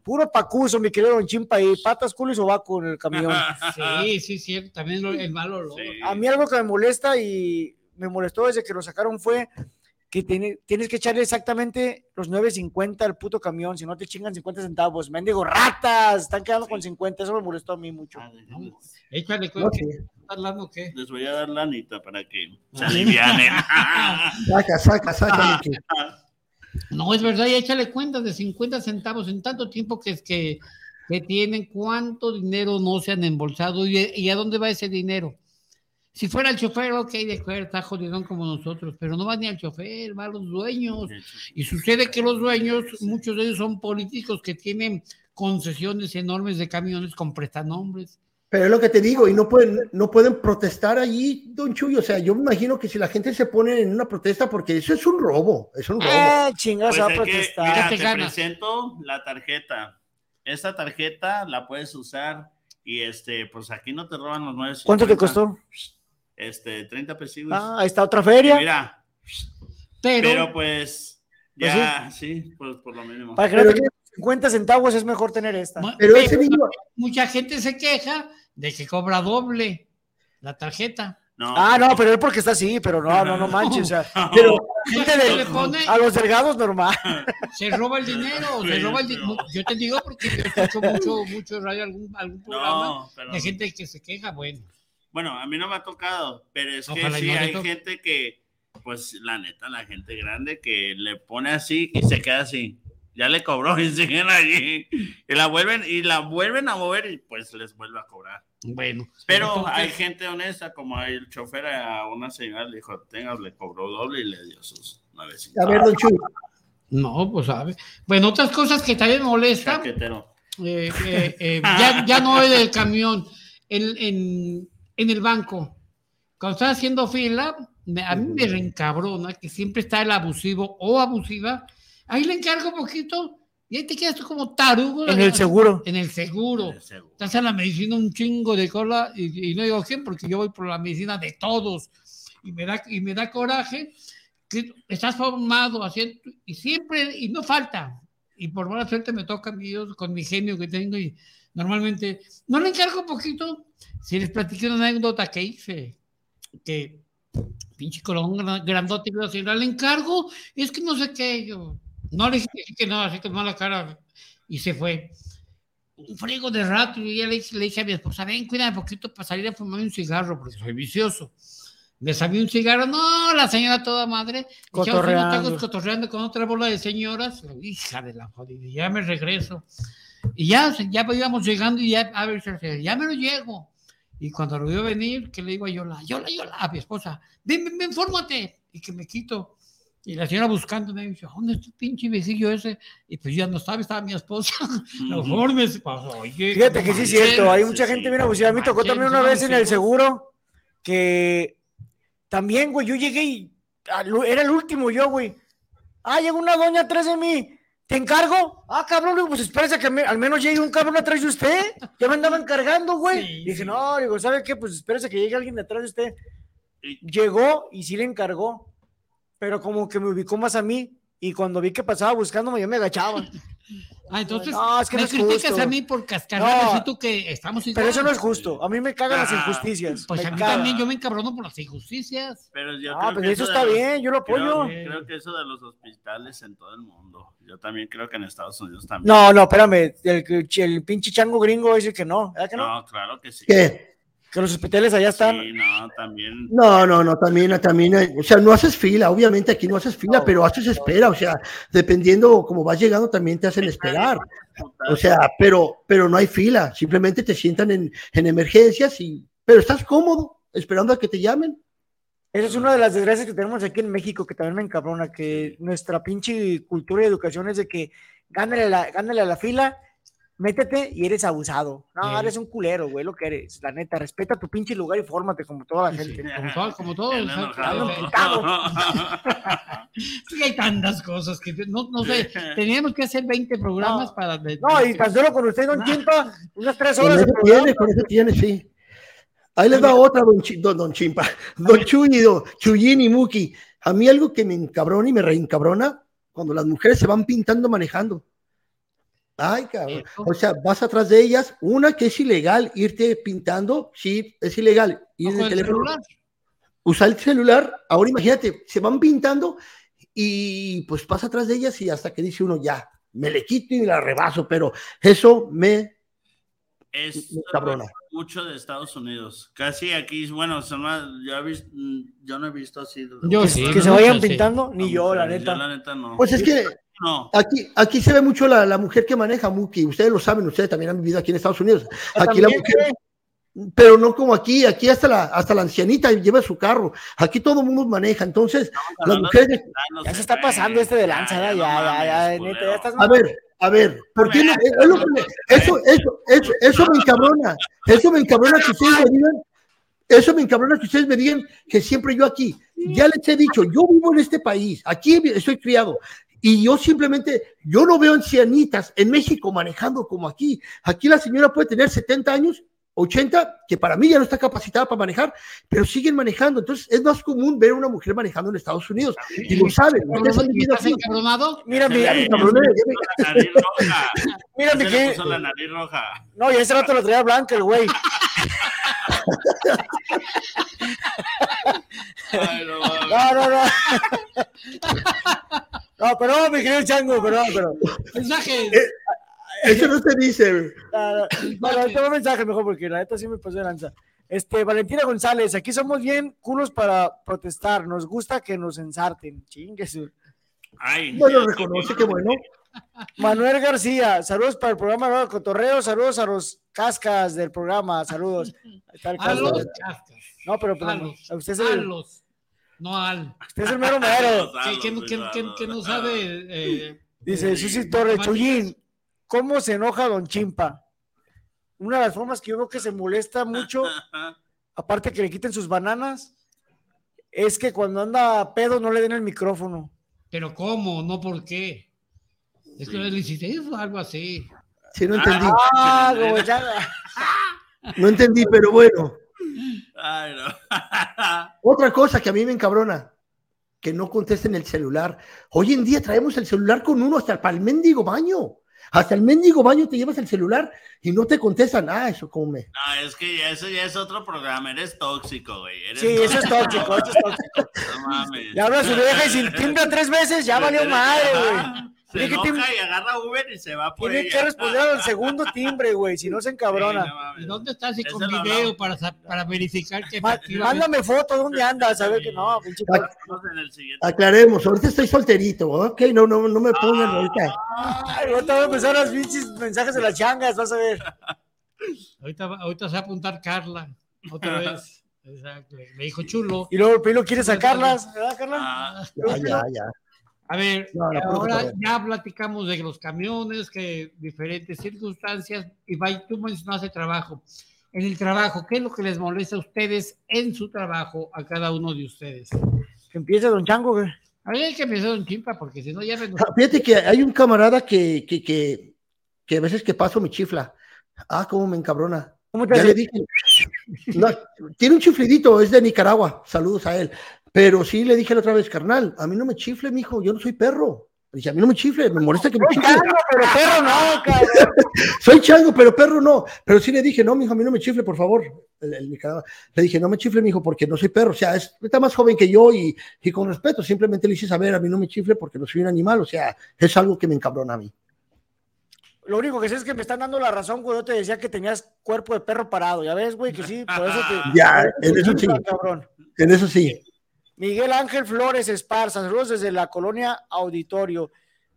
Puro pacuso, mi querido Don Chimpa ahí, patas, culo y sobaco en el camión. Sí, sí, sí, también el mal olor. A mí algo que me molesta y me molestó desde que lo sacaron fue que tiene- tienes que echarle exactamente los 9.50 al puto camión, si no te chingan 50 centavos. Mendigo, ratas, están quedando con 50, eso me molestó a mí mucho. Échale, No, ¿qué? sí. ¿Estás hablando o qué? Les voy a dar la anita para que se alivianen. Saca, saca, saca. No, es verdad, y échale cuenta de 50 centavos en tanto tiempo que es que, que tienen, cuánto dinero no se han embolsado y, y a dónde va ese dinero. Si fuera el chofer, ok, de acuerdo, está jodidón como nosotros, pero no va ni al chofer, va a los dueños. Y sucede que los dueños, muchos de ellos son políticos que tienen concesiones enormes de camiones con prestanombres. Pero es lo que te digo, y no pueden, no pueden protestar allí, don Chuy. O sea, yo me imagino que si la gente se pone en una protesta, porque eso es un robo, es un robo. Eh, chingas, Pues va a es que, protestar. mira, ¿Qué te te ganas? presento la tarjeta. Esta tarjeta la puedes usar y este, pues aquí no te roban los nueve. ¿Cuánto te costó? Este, 30 pesos. Ah, ahí está otra feria. Mira, pero, pero pues, ya, sí, pues por lo mínimo. Para que no te queden 50 centavos es mejor tener esta. Pero ese niño, Mucha gente se queja de que cobra doble la tarjeta. Ah, no, pero él porque está así, pero no, no, no manches. O sea, Pero- gente de- Le pone- a los delgados normal. Se roba el dinero, se roba el dinero. Yo te digo porque yo escucho mucho, mucho radio, algún, algún programa No, pero- de gente que se queja, bueno. Bueno, a mí no me ha tocado, pero es que Ojalá sí hay toque. gente que, pues la neta, la gente grande que le pone así y se queda así. Ya le cobró y siguen allí. Y la vuelven, y la vuelven a mover y pues les vuelve a cobrar. Bueno. Pero entonces- hay gente honesta, como el chofer a una señora le dijo, tenga, le cobró doble y le dio sus nueve a ver, don Chuy. No, pues sabe. Bueno, otras cosas que también molestan. Eh, eh, eh, ya, ya no es del camión, en, en, en el banco. Cuando estás haciendo fila, a mí me reencabrona que siempre está el abusivo o abusiva. Ahí le encargo un poquito y ahí te quedas tú como tarugo. En el seguro. En el seguro. Estás en la medicina un chingo de cola y, y no digo quién porque yo voy por la medicina de todos y me da, y me da coraje que estás formado haciendo y siempre, y no falta, y por buena suerte me toca a mí con mi genio que tengo y normalmente, no le encargo un poquito, si les platiqué una anécdota que hice, que pinche colón gran- grandote, iba a decir, le encargo, es que no sé qué, yo, no le dije que no, así que mala cara, y se fue. Un frigo de rato, y ya le, le dije a mi esposa, ven, cuídame un poquito para salir a fumar un cigarro, porque soy vicioso. Le sabía un cigarro, no, la señora toda madre, Cotorreando. tacos cotorreando con otra bola de señoras, hija de la jodida, ya me regreso. Y ya, ya íbamos llegando y ya, a ver, ya me lo llego. Y cuando lo vio venir, que le digo a Yola, Yola, Yola, a mi esposa, ven, ven, ven, fórmate. Y que me quito. Y la señora buscando me dice, ¿dónde está el pinche viejillo ese? Y pues ya no estaba, estaba mi esposa. No, fórmese. Pues, oye, Fíjate que sí es cierto, hay mucha gente bien abusiva. A mí tocó también una vez en el seguro que también, güey, yo llegué y era el último yo, güey. Ah, llegó una doña atrás de mí. ¿Te encargo? Ah, cabrón, pues espérese que me- al menos llegue un cabrón atrás de usted. Ya me andaba encargando, güey. Dije, no, digo, ¿sabe qué? Pues espérese que llegue alguien detrás de usted. llegó y sí le encargó, pero como que me ubicó más a mí y cuando vi que pasaba buscándome yo me agachaba. Ah, entonces No, es que me no es criticas justo. a mí por cascarrabias No. y tú que estamos Pero eso no es justo. A mí me cagan las Ah, injusticias. Pues me a mí también, yo me encabrono por las injusticias. Pero yo Ah, creo pues que eso está los- bien, yo lo apoyo. Creo, creo que eso de los hospitales en todo el mundo. Yo también creo que en Estados Unidos también. No, no, espérame. El, el pinche chango gringo dice que no. ¿Verdad que no? No, claro que sí. ¿Qué? Que los hospitales allá están. Sí, no, también. No, no, no, también, también, o sea, no haces fila, obviamente aquí no haces fila, pero haces espera, o sea, dependiendo cómo vas llegando también te hacen esperar, o sea, pero, pero no hay fila, simplemente te sientan en, en emergencias y, pero estás cómodo, esperando a que te llamen. Esa es una de las desgracias que tenemos aquí en México, que también me encabrona, que nuestra pinche cultura y educación es de que gánale, la, gánale a la fila, métete y eres abusado. No, Sí. eres un culero, güey, lo que eres. La neta, respeta tu pinche lugar y fórmate como toda la gente. Como todo, como todo. El exacto. enojado. Sí, hay tantas cosas que no, no sé. Teníamos que hacer 20 programas para. de- No, y tan solo con usted, don Chimpa, unas tres Con horas de eso tiene, con eso tiene, sí. Ahí les va otra, don, Chi- don, don Chimpa, don Chuy, don Chuyín y Muki. A mí algo que me encabrona y me reencabrona cuando las mujeres se van pintando manejando. Ay, cabrón. O sea, vas atrás de ellas. Una que es ilegal irte pintando, sí, es ilegal. Ir el teléfono, celular. usar el celular. Ahora imagínate, se van pintando y pues pasa atrás de ellas y hasta que dice uno, ya, me le quito y la rebaso, pero eso me Es mucho de Estados Unidos. Casi aquí, bueno, son más, yo, he vis- mm, yo no he visto así. Yo sí, Que se no, vayan sí. pintando, ni yo, la Yo neta. la neta no. Pues es que No. aquí, aquí se ve mucho la, la mujer que maneja Muki. Ustedes lo saben, ustedes también han vivido aquí en Estados Unidos. Aquí la mujer, pero no como aquí. Aquí hasta la, hasta la ancianita lleva su carro. Aquí todo el mundo maneja. Entonces, las hablando mujeres. Ya se está pasando este de lanza, ya, ya, ya, ya, neta, ya estás A ver, a ver, ¿por qué no? Es lo que me- eso, eso, eso, eso me encabrona. Eso me encabrona que ustedes me digan. Eso me encabrona que ustedes me digan que siempre yo aquí. Ya les he dicho, yo vivo en este país, aquí estoy criado. Y yo simplemente, yo no veo ancianitas en México manejando como aquí. Aquí la señora puede tener 70 años, 80, que para mí ya no está capacitada para manejar, pero siguen manejando. Entonces es más común ver a una mujer manejando en Estados Unidos. Y lo saben. ustedes han ¿Y vivido ¿Estás encabronado? Mira, mi, Ya me encabroné, ya me- La nariz roja. mira, Se mi le que. la nariz roja. No, y ese rato lo traía blanca el güey. Ay, no. No, no, no. No, pero mi querido chango, pero, pero. Mensaje. Eso no se dice. No, no, Bueno, ahorita va un mensaje mejor porque la neta sí me pasó de lanza. Este, Valentina González, aquí somos bien culos para protestar. Nos gusta que nos ensarten. Chingue su- Ay, Bueno, reconoce que bueno. Manuel García, saludos para el programa Nuevo Cotorreo, saludos a los cascas del programa, saludos. A los cascas. No, pero pues, A los. a usted es A el, los. No al. usted es el mero mero. Que, que, que, que- que no sabe. eh, Dice eh, Susi Torre, matemáticas. Chuyín, ¿cómo se enoja Don Chimpa? Una de las formas que yo veo que se molesta mucho, aparte que le quiten sus bananas, es que cuando anda pedo no le den el micrófono. Pero ¿cómo? No por qué. Es que le hiciste eso, algo así. Sí, no entendí. Ah, como ya- No entendí, pero bueno. Ay, no. Otra cosa que a mí me encabrona, que no contesten el celular. Hoy en día traemos el celular con uno hasta para el mendigo baño. Hasta el mendigo baño te llevas el celular y no te contestan. Ah, eso como me. No, es que ya- eso ya es otro programa. Eres tóxico, güey. Eres Sí, eso es tóxico, eso es tóxico. No mames. Le habla su vieja y si timbra tres veces, ya valió madre, güey. Se Tiene que, tim- enoja y agarra Uber y se va por tiene que responder al segundo timbre, güey, si no se encabrona. Sí, no mames. ¿Y dónde estás? Y con video para, para verificar que Ma- Mándame foto, ¿dónde andas? A ver que no, pinche. Aclaremos, ahorita estoy solterito. Ok, no, no, no me pongan ahorita. Ay, ahorita voy a empezar las pinches mensajes de las changas, vas a ver. Ahorita, va- ahorita se va a apuntar Carla. Otra vez. Exacto. Me dijo chulo. Y luego el pelo quiere sacarlas, ¿verdad, Carla? Ah, Ya, ya, ya. A ver, No, no, ahora ya platicamos de los camiones, que diferentes circunstancias, y va- tú mencionaste trabajo. En el trabajo, ¿qué es lo que les molesta a ustedes en su trabajo, a cada uno de ustedes? Que empiece Don Chango, güey. A ver, hay que empezar un chimpa, porque si no ya me... Ah, Fíjate que hay un camarada que, que, que, que a veces que paso me chifla. Ah, cómo me encabrona. ¿Cómo te Ya le dije. No, tiene un chiflidito, es de Nicaragua. Saludos a él. Pero sí le dije la otra vez, carnal, a mí no me chifle, mijo, yo no soy perro. Dice, a mí no me chifle, me molesta que me chifle. Chango, pero perro no, cabrón. Soy chango, pero perro no. Pero sí le dije, no, mijo, a mí no me chifle, por favor. El, el Nicaragua. Le dije, no me chifle, mijo, porque no soy perro. O sea, es, está más joven que yo y, y con respeto, simplemente le hice saber, a mí no me chifle porque no soy un animal. O sea, es algo que me encabrona a mí. Lo único que sé es que me están dando la razón cuando yo te decía que tenías cuerpo de perro parado. Ya ves, güey, que sí, por eso te. Ya, en eso sí. cabrón. En eso sí. Miguel Ángel Flores Esparza, saludos desde la colonia Auditorio.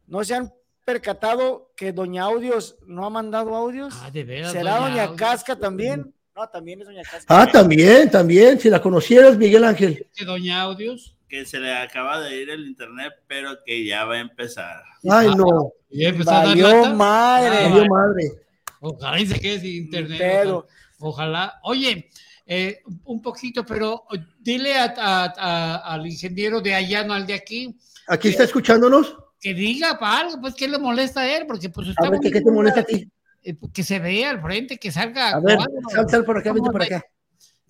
¿No se han percatado que Doña Audios no ha mandado audios? Ah, de veras, ¿Será Doña? Casca también? No, también es Doña Casca. Ah, también, también. Si la conocieras, Miguel Ángel. ¿Que Doña Audios? Que se le acaba de ir el internet, pero que ya va a empezar. Ay, no. Ya empezó a dar Valió madre. Ah, Valió madre. Ojalá y se quede sin internet. Pero- Ojalá. Oye, eh, un poquito, pero dile a- a- a- al ingeniero de allá, no al de aquí, ¿Aquí está escuchándonos? que diga para algo, pues, ¿qué le molesta a él? Porque, pues, está A ver, ¿qué, te molesta a ti? eh, Que se vea al frente, que salga. A ver, sal, sal por acá, vente por acá.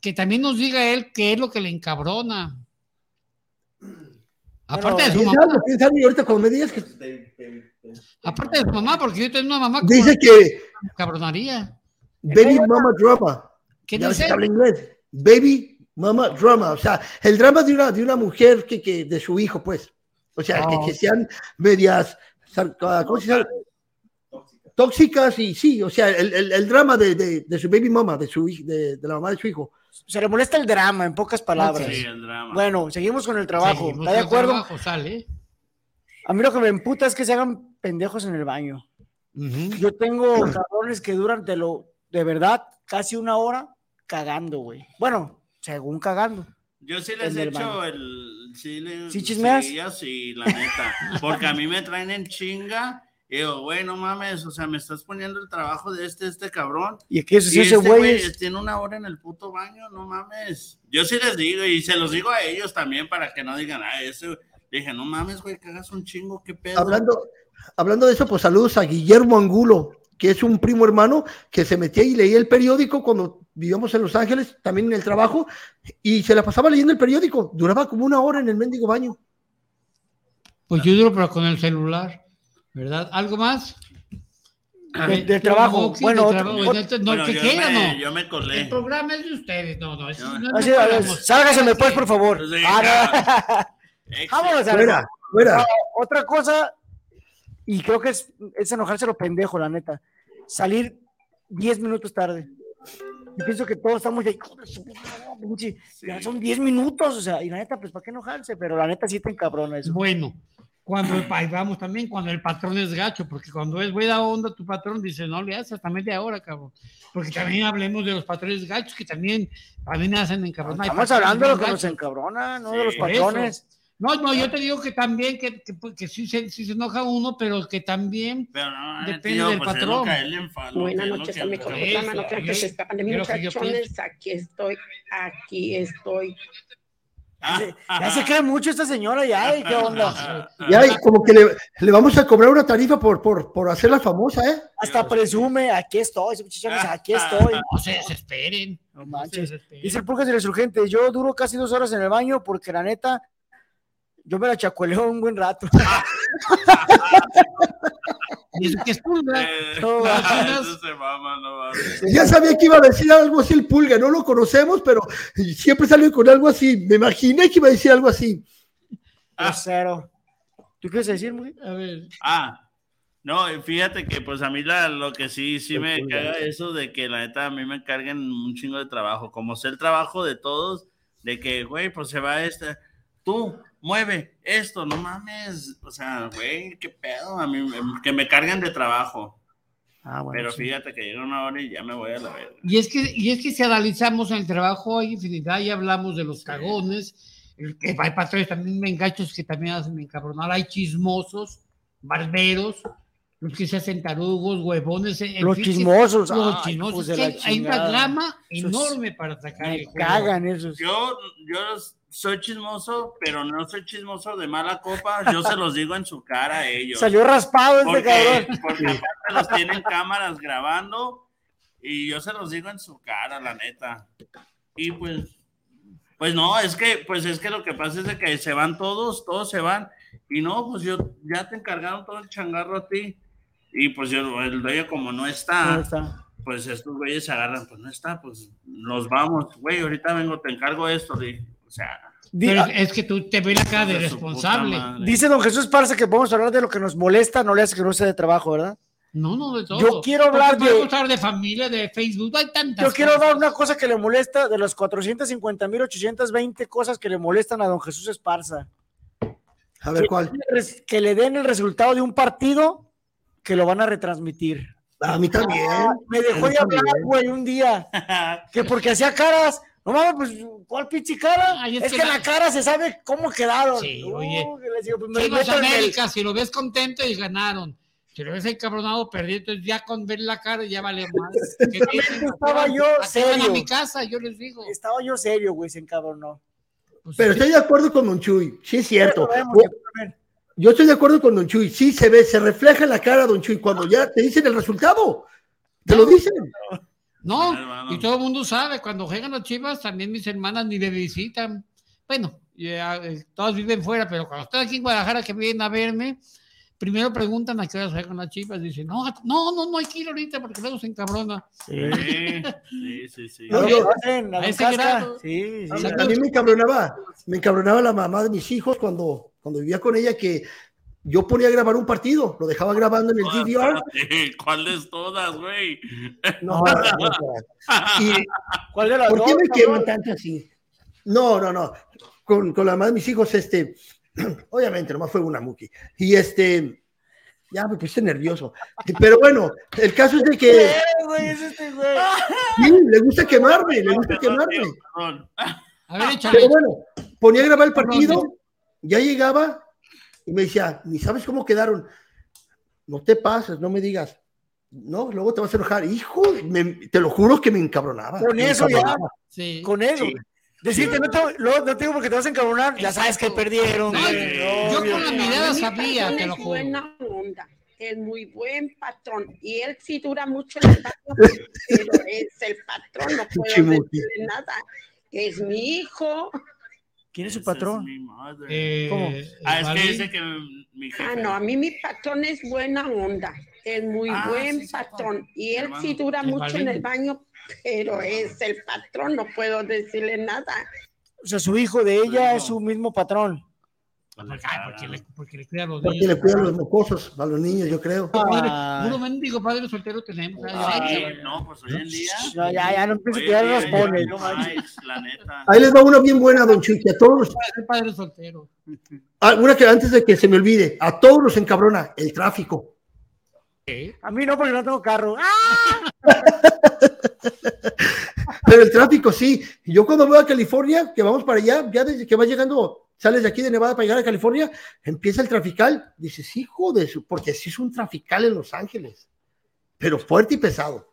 Que también nos diga él qué es lo que le encabrona. Aparte de su mamá, ahorita cuando me digas que aparte de su mamá, porque yo tengo una mamá como dice que cabronaría. baby mama drama. ¿Qué Ya dice? habla inglés. Baby mama drama. O sea, el drama de una, de una mujer que, que de su hijo, pues. O sea, que, Oh. que sean medias, sar- ¿cómo se llama? Tóxicas y sí, o sea, el, el- el drama de, de- de su baby mama, de, su, de, de la mamá de su hijo. Se le molesta el drama, en pocas palabras. Sí, el drama. Bueno, seguimos con el trabajo. Seguimos ¿Está de acuerdo? trabajo, sale. A mí lo que me emputa es que se hagan pendejos en el baño. Yo tengo cabrones que duran de lo, de verdad, casi una hora cagando, güey. Bueno, según cagando. Yo sí les he el hecho el. Sí, les, ¿Sí chismeas? Sí, yo sí, la neta. Porque a mí me traen en chinga. Y digo, güey, no mames, o sea, me estás poniendo el trabajo de este, este cabrón. Y aquí Y ese este güey es- tiene una hora en el puto baño, no mames. Yo sí les digo, y se los digo a ellos también para que no digan, ah, ese. Dije, no mames, güey, que hagas un chingo, qué pedo. Hablando, hablando de eso, pues saludos a Guillermo Angulo, que es un primo hermano que se metía y leía el periódico cuando vivíamos en Los Ángeles, también en el trabajo, y se la pasaba leyendo el periódico. Duraba como una hora en el mendigo baño. Pues yo duro, pero con el celular, ¿verdad? ¿Algo más? Del- del trabajo. Bueno, del otro- trabajo. No, no, Bueno, que yo quiera, me- no. yo me colé. El programa es de ustedes, no, no. eso no- no Así, sálgaseme pues, por favor. Sí, Ah, no. Vámonos a Fuera, otra cosa, y creo que es, es enojarse lo pendejo, la neta. Salir 10 minutos tarde. Yo pienso que todos estamos de, "Hijo de su puta madre, pinche, ya son 10 minutos, o sea, y la neta, pues, ¿para qué enojarse? Pero la neta sí te encabrona eso. Bueno, cuando el, ahí vamos también, cuando el patrón es gacho, porque cuando es buena onda tu patrón, dice, no le haces hasta media hora, cabrón. Porque también hablemos de los patrones gachos que también, también hacen encabronar. Estamos hablando de lo bien que nos encabrona, no de los patrones. No, no, yo te digo que también, que, que, que sí, se, sí se enoja uno, pero que también Pero no, depende tío, del pues patrón. Buenas noches no creo que se escapan de mí, muchachones. Aquí estoy, aquí estoy. Ya se cree mucho esta señora, ya, ¿y ¿qué onda? Ya, y como que le, le vamos a cobrar una tarifa por, por, por hacerla famosa, ¿eh? Hasta presume, aquí estoy, muchachones, aquí estoy. No se desesperen. No manches. Dice el Pulgas el Resurgente, yo duro casi dos horas en el baño porque la neta, yo me la chacueleo un buen rato. Y eso que es pulga. Eh, No, eso se mama, no mames. Ya sabía que iba a decir algo así el pulga, no lo conocemos, pero siempre sale con algo así. Me imaginé que iba a decir algo así. Cero. ¿Tú quieres decir, muy? A ver. Ah, no, fíjate que pues a mí la, lo que sí, sí me caga eso de que la neta a mí me carguen un chingo de trabajo, como sé el trabajo de todos, de que, güey, pues se va este, tú, mueve esto, no mames, o sea, güey, qué pedo, a mí, me- que me carguen de trabajo. Ah, bueno, Pero sí. fíjate que llega una hora y ya me voy a la verga. Y es que, y es que si analizamos el trabajo, hay infinidad, ya hablamos de los cagones, el que hay patrones también me engachos que también hacen encabronar, hay chismosos, barberos, los que se hacen tarugos, huevones, en Los fin, chismosos, los chismosos, hay, una trama Esos enorme para sacar Me el juego. cagan esos. Yo, yo soy chismoso, pero no soy chismoso de mala copa, yo se los digo en su cara a ellos. Salió raspado este Porque, cabrón. porque aparte los tienen cámaras grabando Y yo se los digo en su cara, la neta. Y pues, pues no, es que, pues es que lo que pasa es de que se van todos, todos se van. Y no, pues yo, ya te encargaron todo el changarro a ti. Y pues yo, el dueño como no está, No está. pues estos güeyes se agarran, pues no está, pues nos vamos. Güey, ahorita vengo, te encargo esto. O sea, Pero ah, es que tú te ves la cara de responsable. Dice don Jesús Parza que podemos hablar de lo que nos molesta, no le hace que no sea de trabajo, ¿verdad? No, no, de todo. Yo quiero hablar de- podemos hablar de familia, de Facebook, hay tantas Yo quiero cosas. hablar una cosa que le molesta de las 450.820 cosas que le molestan a don Jesús Esparza. A ver cuál. Que le den el resultado de un partido que lo van a retransmitir. A mí también. Ah, me dejó A de hablar, güey, un día. Que porque hacía caras. No mames, pues, ¿cuál pinche cara? Ay, es es que que la- la cara se sabe cómo quedaron. Sí, Uh, oye. les digo, pues, me el- América, si lo ves contento y ganaron. Si lo ves encabronado, perdido, entonces ya con ver la cara ya vale más. Estaba yo ¿A qué van serio. a mi casa, yo les digo. Estaba yo serio, güey, se encabronó. Pues Pero sí. estoy de acuerdo con Don Chuy. Sí, es cierto. Vemos. Yo estoy de acuerdo con Don Chuy. Sí, se ve, se refleja en la cara, Don Chuy, cuando ya te dicen el resultado. Te lo dicen. No, hermano. y todo el mundo sabe, cuando juegan los chivas, también mis hermanas ni me visitan. Bueno, ya, eh, todas viven fuera, pero cuando están aquí en Guadalajara que vienen a verme, primero preguntan a qué hora juegan las chivas. Dicen, no, no, no, no hay que ir ahorita porque luego se encabrona. sí, sí, sí, sí. No, ¿Lo conocen, a ese grado. Sí, sí. A, a mí me encabronaba, me encabronaba la mamá de mis hijos cuando, cuando vivía con ella que yo ponía a grabar un partido, lo dejaba grabando en el DVR. ¿Cuáles todas, güey? No, no, no, no. Y, ¿Cuál de las ¿Por qué me cabrón? queman tanto así? No, no, no. Con, con la mamá de mis hijos, este, obviamente, nomás fue una muki. Y este, ya me puse nervioso. Pero bueno, el caso es de que güey, es este, güey. sí, le gusta quemarme, le gusta quemarme. A ver, échale. Pero bueno, ponía a grabar el partido, ya llegaba y me decía, ni sabes cómo quedaron. No te pases, no me digas. No, luego te vas a enojar. Hijo, me- te lo juro que me encabronaba. Con me eso ya. encabronaba. Sí. Con eso. Sí. Decirte, no te, luego no te digo porque te vas a encabronar, ya sabes que perdieron. No, yo Obvio. con la mirada sabía, te lo es juro. buena onda, es muy buen patrón y él sí dura mucho en el baño, pero es el patrón, no puedo decirle nada. Es mi hijo. ¿Quién es su es patrón? mi madre. Eh, ¿Cómo? Ah, es que dice que mi jefe. Ah, no, a mí mi patrón es buena onda, es muy Ah, buen sí, patrón y él hermano. sí dura mucho en el baño, pero es el patrón, no puedo decirle nada. O sea, su hijo de ella No. es su mismo patrón. Porque, ay, porque le, porque le cuida a los Porque niños. le cuidan los mocosos a los niños, yo creo. Padre, Ah. Puro mendigo padre soltero tenemos. ay, ay, no, pues hoy en día. No, ya, ya, no empieces hoy a día los pones, no. La neta. Ahí les va una bien buena, don Chuy, a todos, los- ay, padre soltero. ah, una que antes de que se me olvide, a todos los encabrona, el tráfico. ¿Qué? A mí no, porque no tengo carro. ¡Ah! Pero el tráfico sí. Yo cuando voy a California, que vamos para allá, ya desde que vas llegando, sales de aquí de Nevada para llegar a California, empieza el trafical. Dices, hijo de su, porque sí es un trafical en Los Ángeles, pero fuerte y pesado.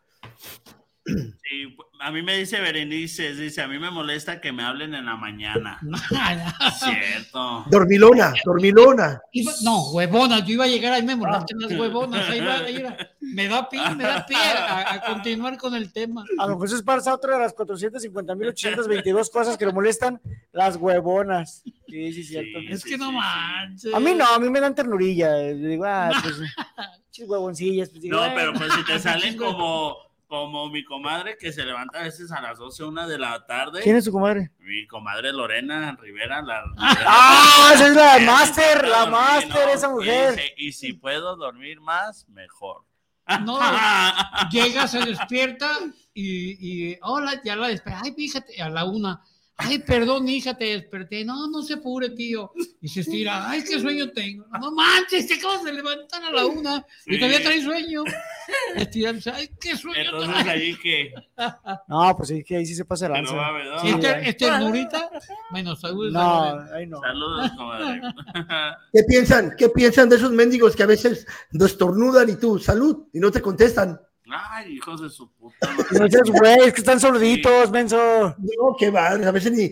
Sí, a mí me dice Berenice, dice, a mí me molesta que me hablen en la mañana. Cierto. Dormilona, dormilona. Iba- no, huevona, yo iba a llegar ahí me molestan las huevonas. Ahí va, ahí va. Me da pie, me da pie a, a continuar con el tema. A don Jesús Parza, otra de las 450.822 cosas que le molestan, las huevonas. Sí, sí, cierto. Es que no manches. A mí no, a mí me dan ternurilla. Le Digo, ah, pues, chis huevoncillas. Pues, digo, No, pero pues si te salen como, como mi comadre que se levanta a veces a las 12, una de la tarde. ¿Quién es su comadre? Mi comadre Lorena Rivera. La, Ah, esa es la master, la ¿no? esa mujer. dice, Y, si puedo dormir más, mejor. No, llega, se despierta y, y hola, ya la despierta. Ay, fíjate, a la una. Ay, perdón, hija, te desperté. No, no se apure, tío. Y se estira. Ay, qué sueño tengo. No manches, te acabas de levantar a la una y Sí. todavía traes sueño. Estirándose. Ay, qué sueño Entonces allí que, No, pues sí, que ahí sí se pasa que no va a lanza. haber. Sí, ¿no? güey. Este, este Nurita, bueno, saludos. No, ahí no. Saludos, comadre. ¿Qué piensan? ¿Qué piensan de esos mendigos que a veces destornudan y tú, salud, y no te contestan? Ay, hijos de su puta No seas güey, es que están sorditos, menso. No, qué va, a veces ni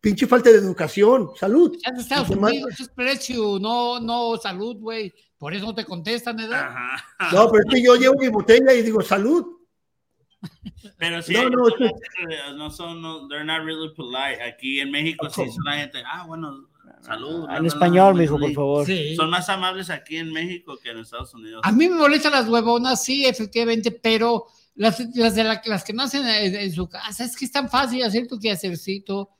pinche falta de educación, salud. Ya de Estados. Unidos es precio, no, no salud, güey. Por eso no te contestan, ¿verdad? Ajá. No, pero es que yo llevo mi botella y digo, salud. Pero sí, No, no, más- no son, no, they're not really polite. Aquí en México sí son la gente, ah, bueno, salud. bla, En español, mijo, por favor. Sí. Son más amables aquí en México que en Estados Unidos. A mí me molestan las huevonas, sí, efectivamente, pero las, las de la- las que nacen en, en su casa, es que es tan fácil hacer tu quehacercito.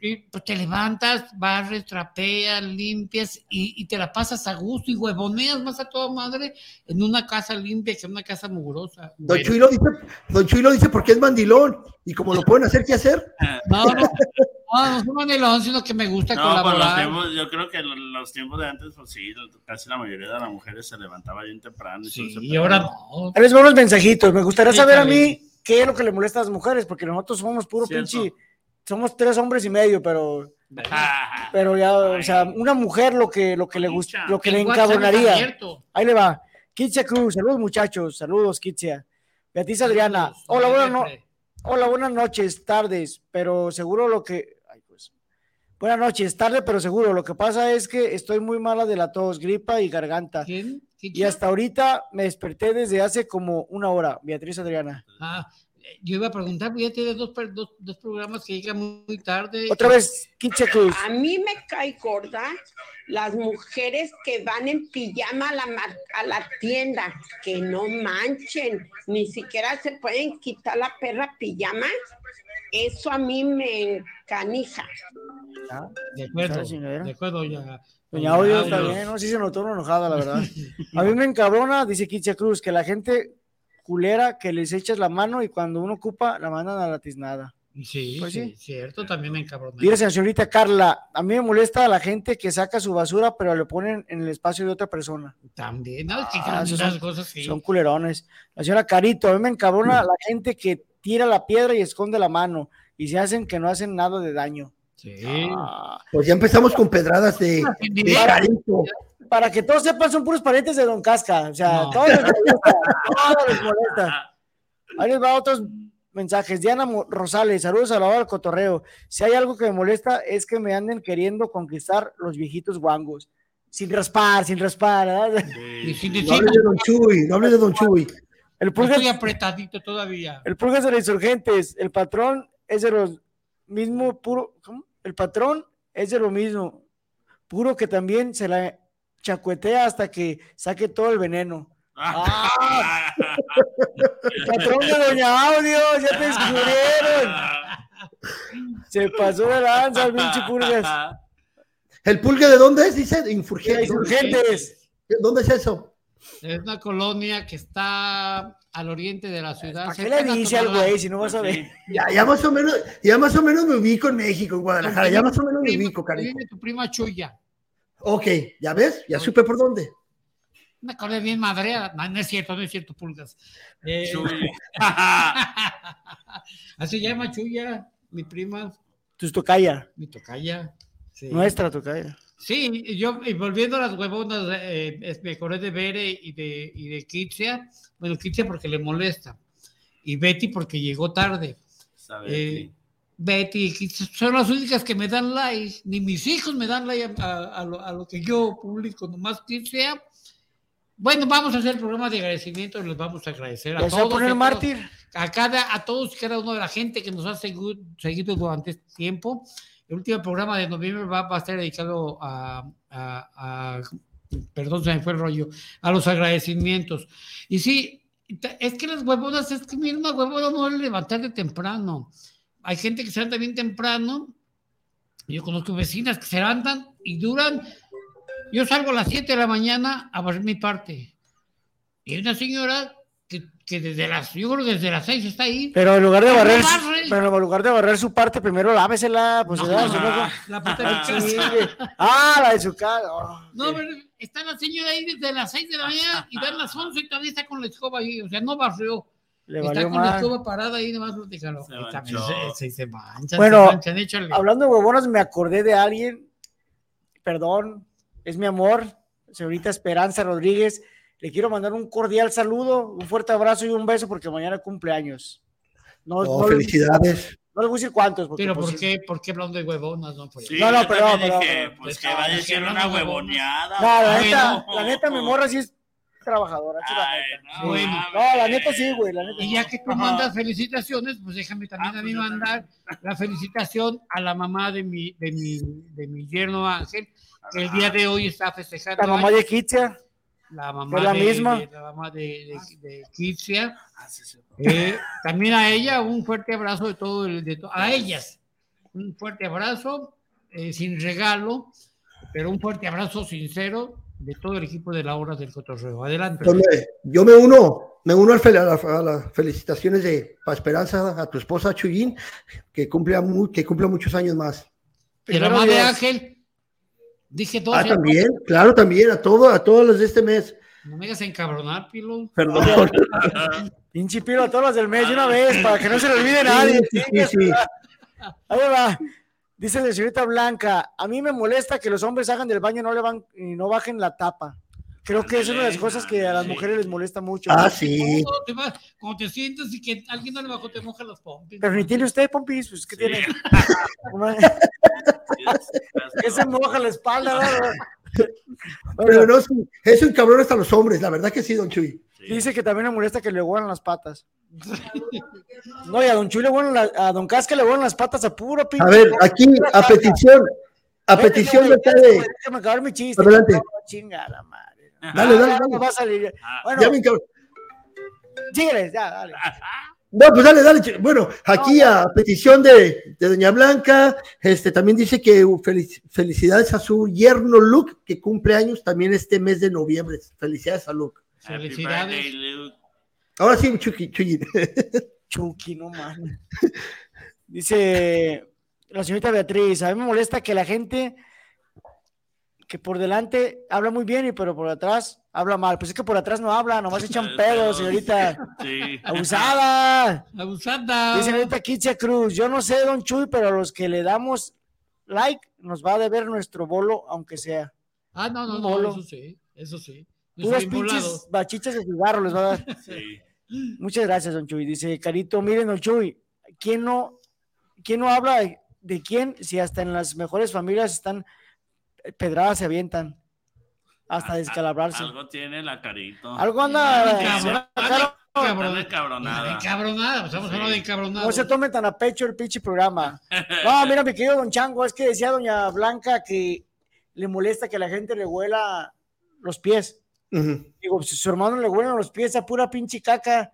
Y, pues, te levantas, barres, trapeas, limpias y, y te la pasas a gusto y huevoneas más a toda madre en una casa limpia que en una casa mugrosa. Don Chuy lo dice, Don Chuy lo dice porque es mandilón. Y como lo pueden hacer, ¿qué hacer? No, no, no, no soy manilón, sino que me gusta No, los colaborar. tiempos, yo creo que lo- los tiempos de antes, pues sí, casi la mayoría de las mujeres se levantaba bien temprano. Y, ese y ahora no. Les van unos mensajitos. Me gustaría Sí, saber a mí qué es lo que le molesta a las mujeres, porque nosotros somos puro Cierto. pinche. Somos tres hombres y medio, pero. Ah, Pero ya, o sea, una mujer lo que, lo que le gusta, lo que le abierto. Ahí le va. Kitsia Cruz, saludos muchachos, saludos Kitsia. Beatriz Adriana, hola, buenas no- hola, buenas noches, tardes, pero seguro lo que. Buenas noches, tarde, pero seguro. Lo que pasa es que estoy muy mala de la tos, gripa y garganta. ¿Quién? Y hasta ahorita me desperté desde hace como una hora. Beatriz Adriana. Ah, yo iba a preguntar, porque ya tiene dos, dos, dos programas que llegan muy, tarde. Otra vez, Kitsia Cruz. A mí me cae gorda las mujeres que van en pijama a la, mar- a la tienda, que no manchen, ni siquiera se pueden quitar la perra pijama. Eso a mí me encanija. De acuerdo, de acuerdo, ya. Doña Audio bien, ¿no? Sí se notó una enojada, la verdad. A mí me encabrona, dice Kitsia Cruz, que la gente culera que les echas la mano y cuando uno ocupa la mandan a la tiznada. Sí, Pues sí, sí. cierto, también me encabroné. Mira, señorita Carla, a mí me molesta a la gente que saca su basura, pero le ponen en el espacio de otra persona. También, ¿no? Ah, son, cosas sí. son culerones. La señora Carito, a mí me encabrona la gente que tira la piedra y esconde la mano y se hacen que no hacen nada de daño. Sí. Ah, Pues ya empezamos con pedradas de, de carito. Para que todos sepan, son puros parientes de Don Casca. O sea, No. todos les molesta. todos les molesta. Ahí les va otros mensajes. Diana Rosales, saludos a la hora del cotorreo. Si hay algo que me molesta es que me anden queriendo conquistar los viejitos guangos. Sin raspar, sin raspar. sin No hables de Don Chuy, no hables de Don Chuy. El no pulgas, estoy apretadito todavía. el pulgas de los insurgentes. El patrón es de los mismo puro. ¿cómo? El patrón es de lo mismo. Puro que también se la chacuetea hasta que saque todo el veneno. Ah, patrón de Doña Audio, ya te descubrieron. Se pasó de lanza el pinche pulgas. ¿El pulgue de dónde es? Dice, Infurgente. Insurgentes. ¿Dónde es eso? Es una colonia que está al oriente de la ciudad. ¿Para qué le dice al güey si no vas a ver? Ya, ya más o menos, ya más o menos me ubico en México, en Guadalajara. Ya más o menos me ubico, cariño. vive tu prima Chuya. Ok, ¿ya ves? Ya supe por dónde. Una colonia bien madreada. No, no es cierto, no es cierto, pulgas. Eh, así llama Chuya, mi prima, Tus tocaya. mi tocaya. Sí. Nuestra tocaya. Sí, y yo, y volviendo a las huevonas, eh, me acordé de Bere y de, y de Kitsia. Bueno, Kitsia porque le molesta. Y Betty porque llegó tarde. Sabe, Eh, Betty son las únicas que me dan like. Ni mis hijos me dan like a, a- a lo, a lo que yo publico, nomás Kitsia. Bueno, vamos a hacer el programa de agradecimiento y les vamos a agradecer a ¿Ya se va a todos. poner a mártir? todos- A, cada, a todos y cada uno de la gente que nos ha segu- seguido durante este tiempo. El último programa de noviembre va, va a estar dedicado a, Perdón, se me fue el rollo. A los agradecimientos. Y sí, es que las huevonas, es que mira, una huevona no es levantar de temprano. Hay gente que se levanta bien temprano. Yo conozco vecinas que se levantan y duran. Yo salgo a las 7 de la mañana a barrer mi parte. Y hay una señora que, que desde las, yo creo que desde las 6 está ahí. Pero en lugar de No barrer, barre. pero en lugar de barrer su parte, primero lávesela, pues No. Si no, la, la parte de casa. güey. Ah, la de su casa. Oh, No, pero está la señora ahí desde las 6 de la mañana y dan las 11 y todavía está con la escoba ahí. O sea, no barrió. Le está valió con la mal. escoba parada ahí nomás platicando. Se también manchó. se, se, se manchan, Bueno, se manchan, hablando de huevonas, me acordé de alguien. Perdón, es mi amor, señorita Esperanza Rodríguez. Le quiero mandar un cordial saludo, un fuerte abrazo y un beso porque mañana cumpleaños. No, Oh, no le- felicidades. no les voy a decir cuántos. Porque, Pero pues, ¿por qué, ¿por qué hablando de huevonas? No, Pues, Sí, No, no, dije, perdón. pues Pues, que va a decir una huevoneada. No, la neta, no. la neta, mi morra sí es trabajadora. esa es la neta. Sí. Bueno. no, la neta sí, güey, la neta. Y ya que tú mandas felicitaciones, pues déjame también Ah, a pues mí mandar la felicitación a la mamá de mi, de mi, de mi yerno Ángel, que el día de hoy está festejando. La mamá de Kitia. la mamá ¿Es la de, misma? de- la mamá de, de. Eh, también a ella un fuerte abrazo de todo el, de to- a ellas un fuerte abrazo eh, sin regalo, pero un fuerte abrazo sincero de todo el equipo de la hora del cotorreo. Adelante. Me- yo me uno, me uno a, la- a las felicitaciones de Pa Esperanza a tu esposa Chuyín, que cumpla, que cumpla muchos años más. Y la mamá de Ángel, dije dos. Ah, también, claro, también, a todo, a todos los de este mes. No me hagas encabronar, Pilo. Perdón. Pinche pilo a todas las del mes de una vez, para que no se le olvide Sí, nadie. sí, sí. madre. Ahí va. Dice la señorita Blanca, a mí me molesta que los hombres hagan del baño y no le van y no bajen la tapa. Creo que es una de las cosas que a las mujeres les molesta mucho. Ah, sí. Cuando te, vas- cuando te sientas y que alguien no le bajó, te moja los pompis. Pero ni tiene usted, Pompis, pues ¿qué tiene? que se moja la espalda, ¿verdad? Pero no, sí, eso encabrona hasta los hombres, la verdad que sí, don Chuy. Dice que también le molesta que le huelan las patas. No, y a Don Chuy le huelan la- a Don Casca le huelan las patas a puro pinche. A ver, aquí, a petición, a petición de Déjame acabar mi chiste. Adelante. No, Chinga la madre. Dale, dale, Ah, dale. Va a salir. Bueno, Ya me encabro- síguele, ya, dale. No, pues dale, dale. Bueno, aquí a petición de, de Doña Blanca, este también dice que felic- felicidades a su yerno Luke, que cumple años también este mes de noviembre. Felicidades a Luke. Felicidades. Ahora sí, Chucky, Chuy. Chucky, no mames. Dice la señorita Beatriz, a mí me molesta que la gente que por delante habla muy bien y pero por atrás habla mal. Pues es que por atrás no habla, nomás echan pedos, señorita. Sí. Abusada. Abusada. Dice señorita Kitia Cruz, yo no sé, don Chuy, pero a los que le damos like nos va a deber nuestro bolo, aunque sea. Ah, no, no, no, bolo. eso sí, eso sí. Volado. pinches bachichas de cigarro les va a dar. Sí. Muchas gracias, don Chuy. Dice Carito, miren, don Chuy, ¿quién no, quién no habla de, de quién si hasta en las mejores familias están pedradas se avientan hasta descalabrarse? Algo tiene la carito. Algo anda. Encabronada. Encabronada, estamos hablando de encabronada. No se tome tan a pecho el pinche programa. No, mira, mi querido don Chango, es que decía doña Blanca que le molesta que la gente le huela los pies. Digo, si su hermano le huelen los pies a pura pinche caca.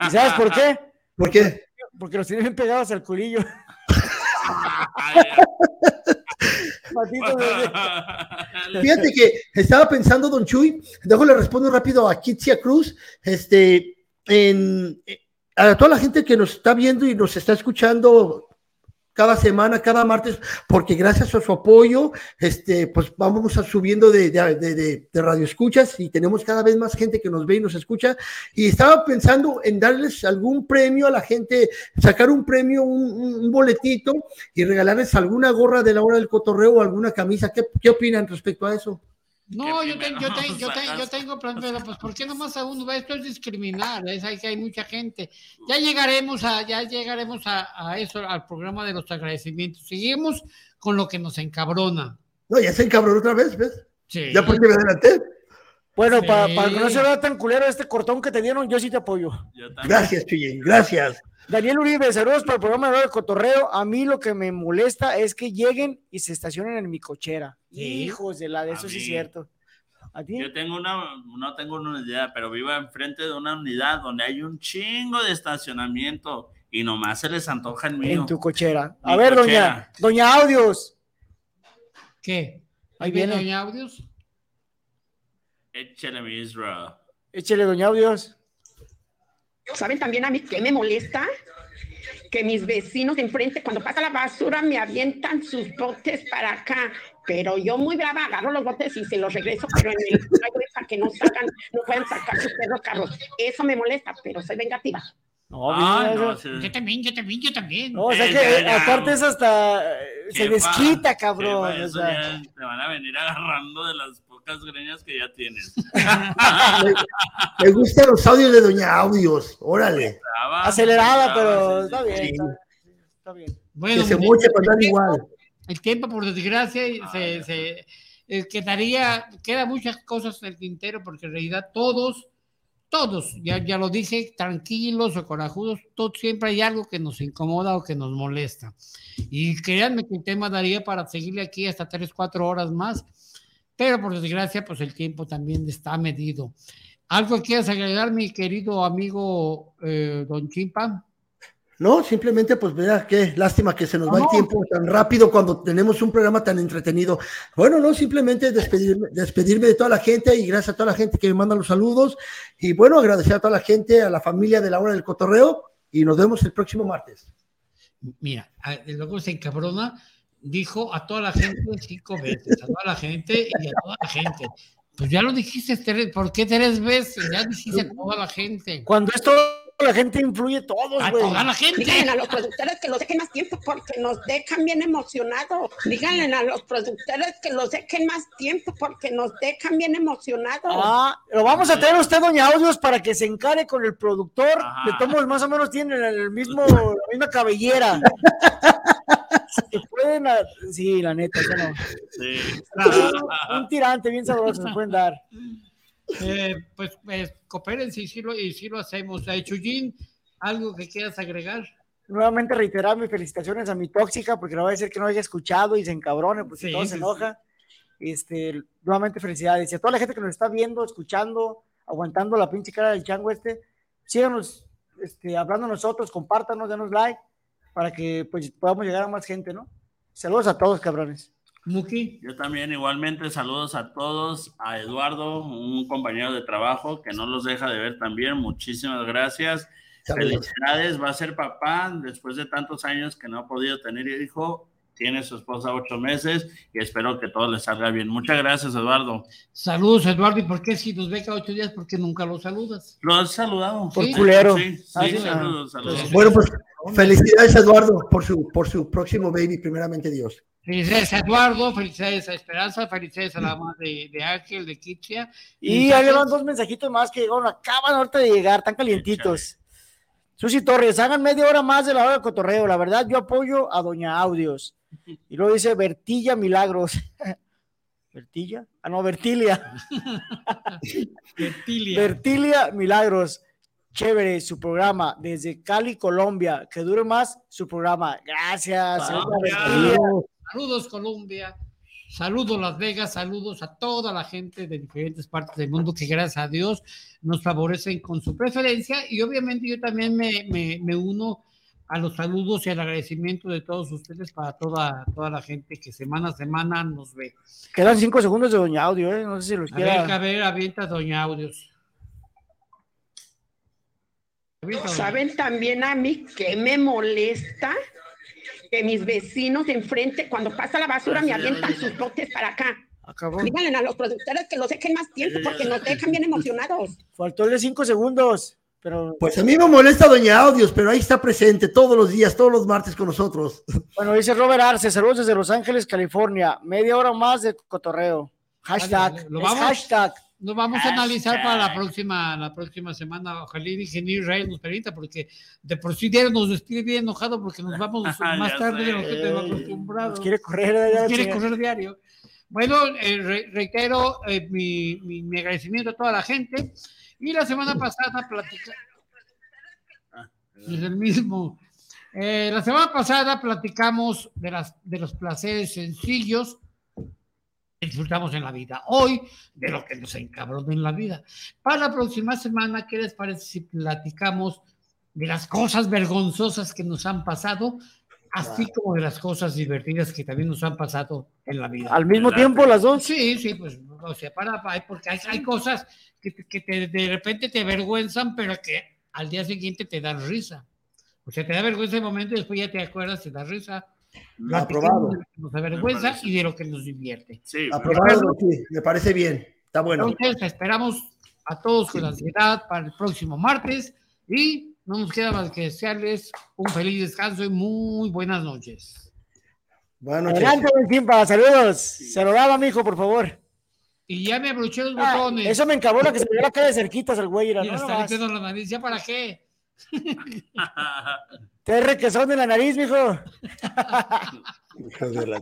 ¿Y sabes por qué? ¿Por qué? Porque los tiene bien pegados al culillo. Fíjate que estaba pensando, don Chuy, dejo le respondo rápido a Kitsia Cruz, este, en, eh, a toda la gente que nos está viendo y nos está escuchando cada semana, cada martes, porque gracias a su apoyo, este, pues vamos a subiendo de, de, de, de- radio escuchas y tenemos cada vez más gente que nos ve y nos escucha. Y estaba pensando en darles algún premio a la gente, sacar un premio, un boletito y regalarles alguna gorra de la hora del cotorreo o alguna camisa. ¿Qué, qué opinan respecto a eso? No, yo, te- yo, te- yo, te- yo tengo plan, pero pues ¿por qué nomás a uno? Esto es discriminar, es ahí que hay mucha gente. Ya llegaremos a, ya llegaremos a, a eso, al programa de los agradecimientos. Seguimos con lo que nos encabrona. No, ya se encabronó otra vez, ¿ves? Sí. Ya porque me adelanté. Bueno, Sí. para, para que no se vea tan culero este cortón que te dieron, yo sí te apoyo. Gracias, Chuyín, gracias. Daniel Uribe, saludos para el programa de Cotorreo. A mí lo que me molesta es que lleguen y se estacionen en mi cochera. Sí. Hijos de la de A eso sí es cierto. ¿A ti? Yo tengo una, no tengo una unidad, pero vivo enfrente de una unidad donde hay un chingo de estacionamiento y nomás se les antoja el mío. En tu cochera. A ver, doña, cochera. doña Audios. ¿Qué? Ahí ¿Ahí viene. Doña Audios? Échale mi Isra. Échele, doña Audios. ¿Saben también a mí qué me molesta? Que mis vecinos de enfrente, cuando pasa la basura, me avientan sus botes para acá. Pero yo muy brava agarro los botes y se los regreso, pero en el para que no sacan, no puedan sacar sus perros carros. Eso me molesta, pero soy vengativa. No, Ah, no, sí. Yo también, yo también, yo también. no, o sea Eh, que eh, ya. aparte es hasta eh, se desquita, cabrón. o sea. te van a venir agarrando de las pocas greñas que ya tienes. Me gustan los audios de Doña Audios, órale. Acelerada, pero sí, está sí. bien. Sí. Está, está bien. Bueno, que se moche para andar igual. El tiempo, por desgracia, se, se- eh, quedaría, queda muchas cosas en el tintero porque en realidad todos, todos, ya, ya lo dije, tranquilos o corajudos, todos, siempre hay algo que nos incomoda o que nos molesta. Y créanme que el tema daría para seguirle aquí hasta tres, cuatro horas más, pero por desgracia, pues el tiempo también está medido. ¿Algo quieras agregar, mi querido amigo eh, Don Chimpa? No, simplemente pues vea qué lástima que se nos va el tiempo tan rápido cuando tenemos un programa tan entretenido. Bueno, no, simplemente despedirme, despedirme de toda la gente y gracias a toda la gente que me manda los saludos y bueno, agradecer a toda la gente, a la familia de la hora del cotorreo y nos vemos el próximo martes. Mira, luego se encabrona, dijo a toda la gente cinco veces, a toda la gente y a toda la gente. Pues ya lo dijiste, tres- ¿por qué tres veces? Ya dijiste a toda la gente. Cuando esto la gente influye todos, A güey. toda la gente. Díganle a los productores que los dejen más tiempo porque nos dejan bien emocionados. Díganle a los productores que los dejen más tiempo porque nos dejan bien emocionados. Ah, lo vamos a traer a usted, doña Audios, para que se encare con el productor. De todos más o menos tienen el mismo, la misma cabellera. Pueden, a- sí, la neta, eso no. Un, un tirante bien sabroso se pueden dar. Eh, pues, pues coopérense y sí lo, y sí lo hacemos. Eh, Chuyín, ¿algo que quieras agregar? Nuevamente reiterar mis felicitaciones a mi tóxica, porque no va a decir que no haya escuchado y se encabrone, porque Sí, todo sí, se sí. enoja. Este, nuevamente felicidades. Y a toda la gente que nos está viendo, escuchando, aguantando la pinche cara del chango este, síganos este, hablando nosotros, compártanos, denos like, para que pues podamos llegar a más gente, ¿no? Saludos a todos, cabrones. Muki. Yo también igualmente saludos a todos, a Eduardo, un compañero de trabajo que no los deja de ver también. Muchísimas gracias. Saludos. Felicidades, va a ser papá después de tantos años que no ha podido tener hijo. Tiene su esposa ocho meses y espero que todo le salga bien. Muchas gracias, Eduardo. Saludos, Eduardo. ¿Y por qué si nos ve cada ocho días? porque nunca lo saludas? ¿Lo has saludado? Por Sí, culero. Sí, sí, Ah, sí, saludos, saludos. Bueno, pues felicidades Eduardo por su, por su próximo baby, primeramente Dios. Felicidades a Eduardo, felicidades a Esperanza, felicidades a la mamá de, de Ángel, de Kitsia. Y ahí le van dos mensajitos más que llegaron, acaban ahorita de llegar, tan calientitos. Susi Torres, hagan media hora más de la hora de cotorreo. La verdad, yo apoyo a Doña Audios. Y luego dice Bertilla Milagros. ¿Bertilla? Ah, no, Bertilia. Bertilia. Bertilia Milagros. Chévere su programa desde Cali, Colombia. Que dure más su programa. Gracias. Saludos Colombia, saludos Las Vegas, saludos a toda la gente de diferentes partes del mundo que gracias a Dios nos favorecen con su preferencia y obviamente yo también me, me- me uno a los saludos y al agradecimiento de todos ustedes para toda, toda la gente que semana a semana nos ve. Quedan cinco segundos de Doña Audio, ¿eh? No sé si los A ver, a ver, avienta Doña Audios. ¿Saben también a mí que me molesta? Que mis vecinos de enfrente, cuando pasa la basura, me avientan sus botes para acá. Díganle a los productores que los dejen más tiempo porque nos dejan bien emocionados. Faltó el de cinco segundos. Pero Pues a mí me molesta Doña Audios, pero ahí está presente todos los días, todos los martes con nosotros. Bueno, dice Robert Arce, saludos desde Los Ángeles, California. Media hora más de cotorreo. Hashtag. Vale, lo es vamos- hashtag. Lo vamos a analizar para la próxima, la próxima semana. Ojalá el ingeniero Israel nos permita, porque de por sí diario nos despide bien enojado porque nos vamos más Ya tarde de lo que tenemos acostumbrado. Nos quiere correr, ya, Nos quiere correr diario. Bueno, eh, re- reitero eh, mi, mi- mi agradecimiento a toda la gente. Y la semana pasada platicamos. Es el mismo. Eh, la semana pasada platicamos de, las, de los placeres sencillos disfrutamos en la vida. Hoy, de lo que nos encabrona en la vida. Para la próxima semana, ¿qué les parece si platicamos de las cosas vergonzosas que nos han pasado, así como de las cosas divertidas que también nos han pasado en la vida? ¿Al mismo tiempo las dos? Sí, sí, pues, o sea, para, porque hay, hay cosas que, que te- de repente te avergüenzan, pero que al día siguiente te dan risa. O sea, te da vergüenza el momento y después ya te acuerdas, te da risa. Platicamos Aprobado. de lo que Nos avergüenza y de lo que nos divierte. Aprobado, sí, me parece bien. Está bueno. Entonces, esperamos a todos con ansiedad para el próximo martes y no nos queda más que desearles un feliz descanso y muy buenas noches. Buenas Adelante, buen Simpa, saludos. Se lo daba, mijo, por favor. Y ya me abroché los Ah, botones. eso me encabona que se me acá de cerquitas el güey. No, está metiendo la nariz, ¿ya para qué? Te requesón de la nariz, mijo. Hijo de la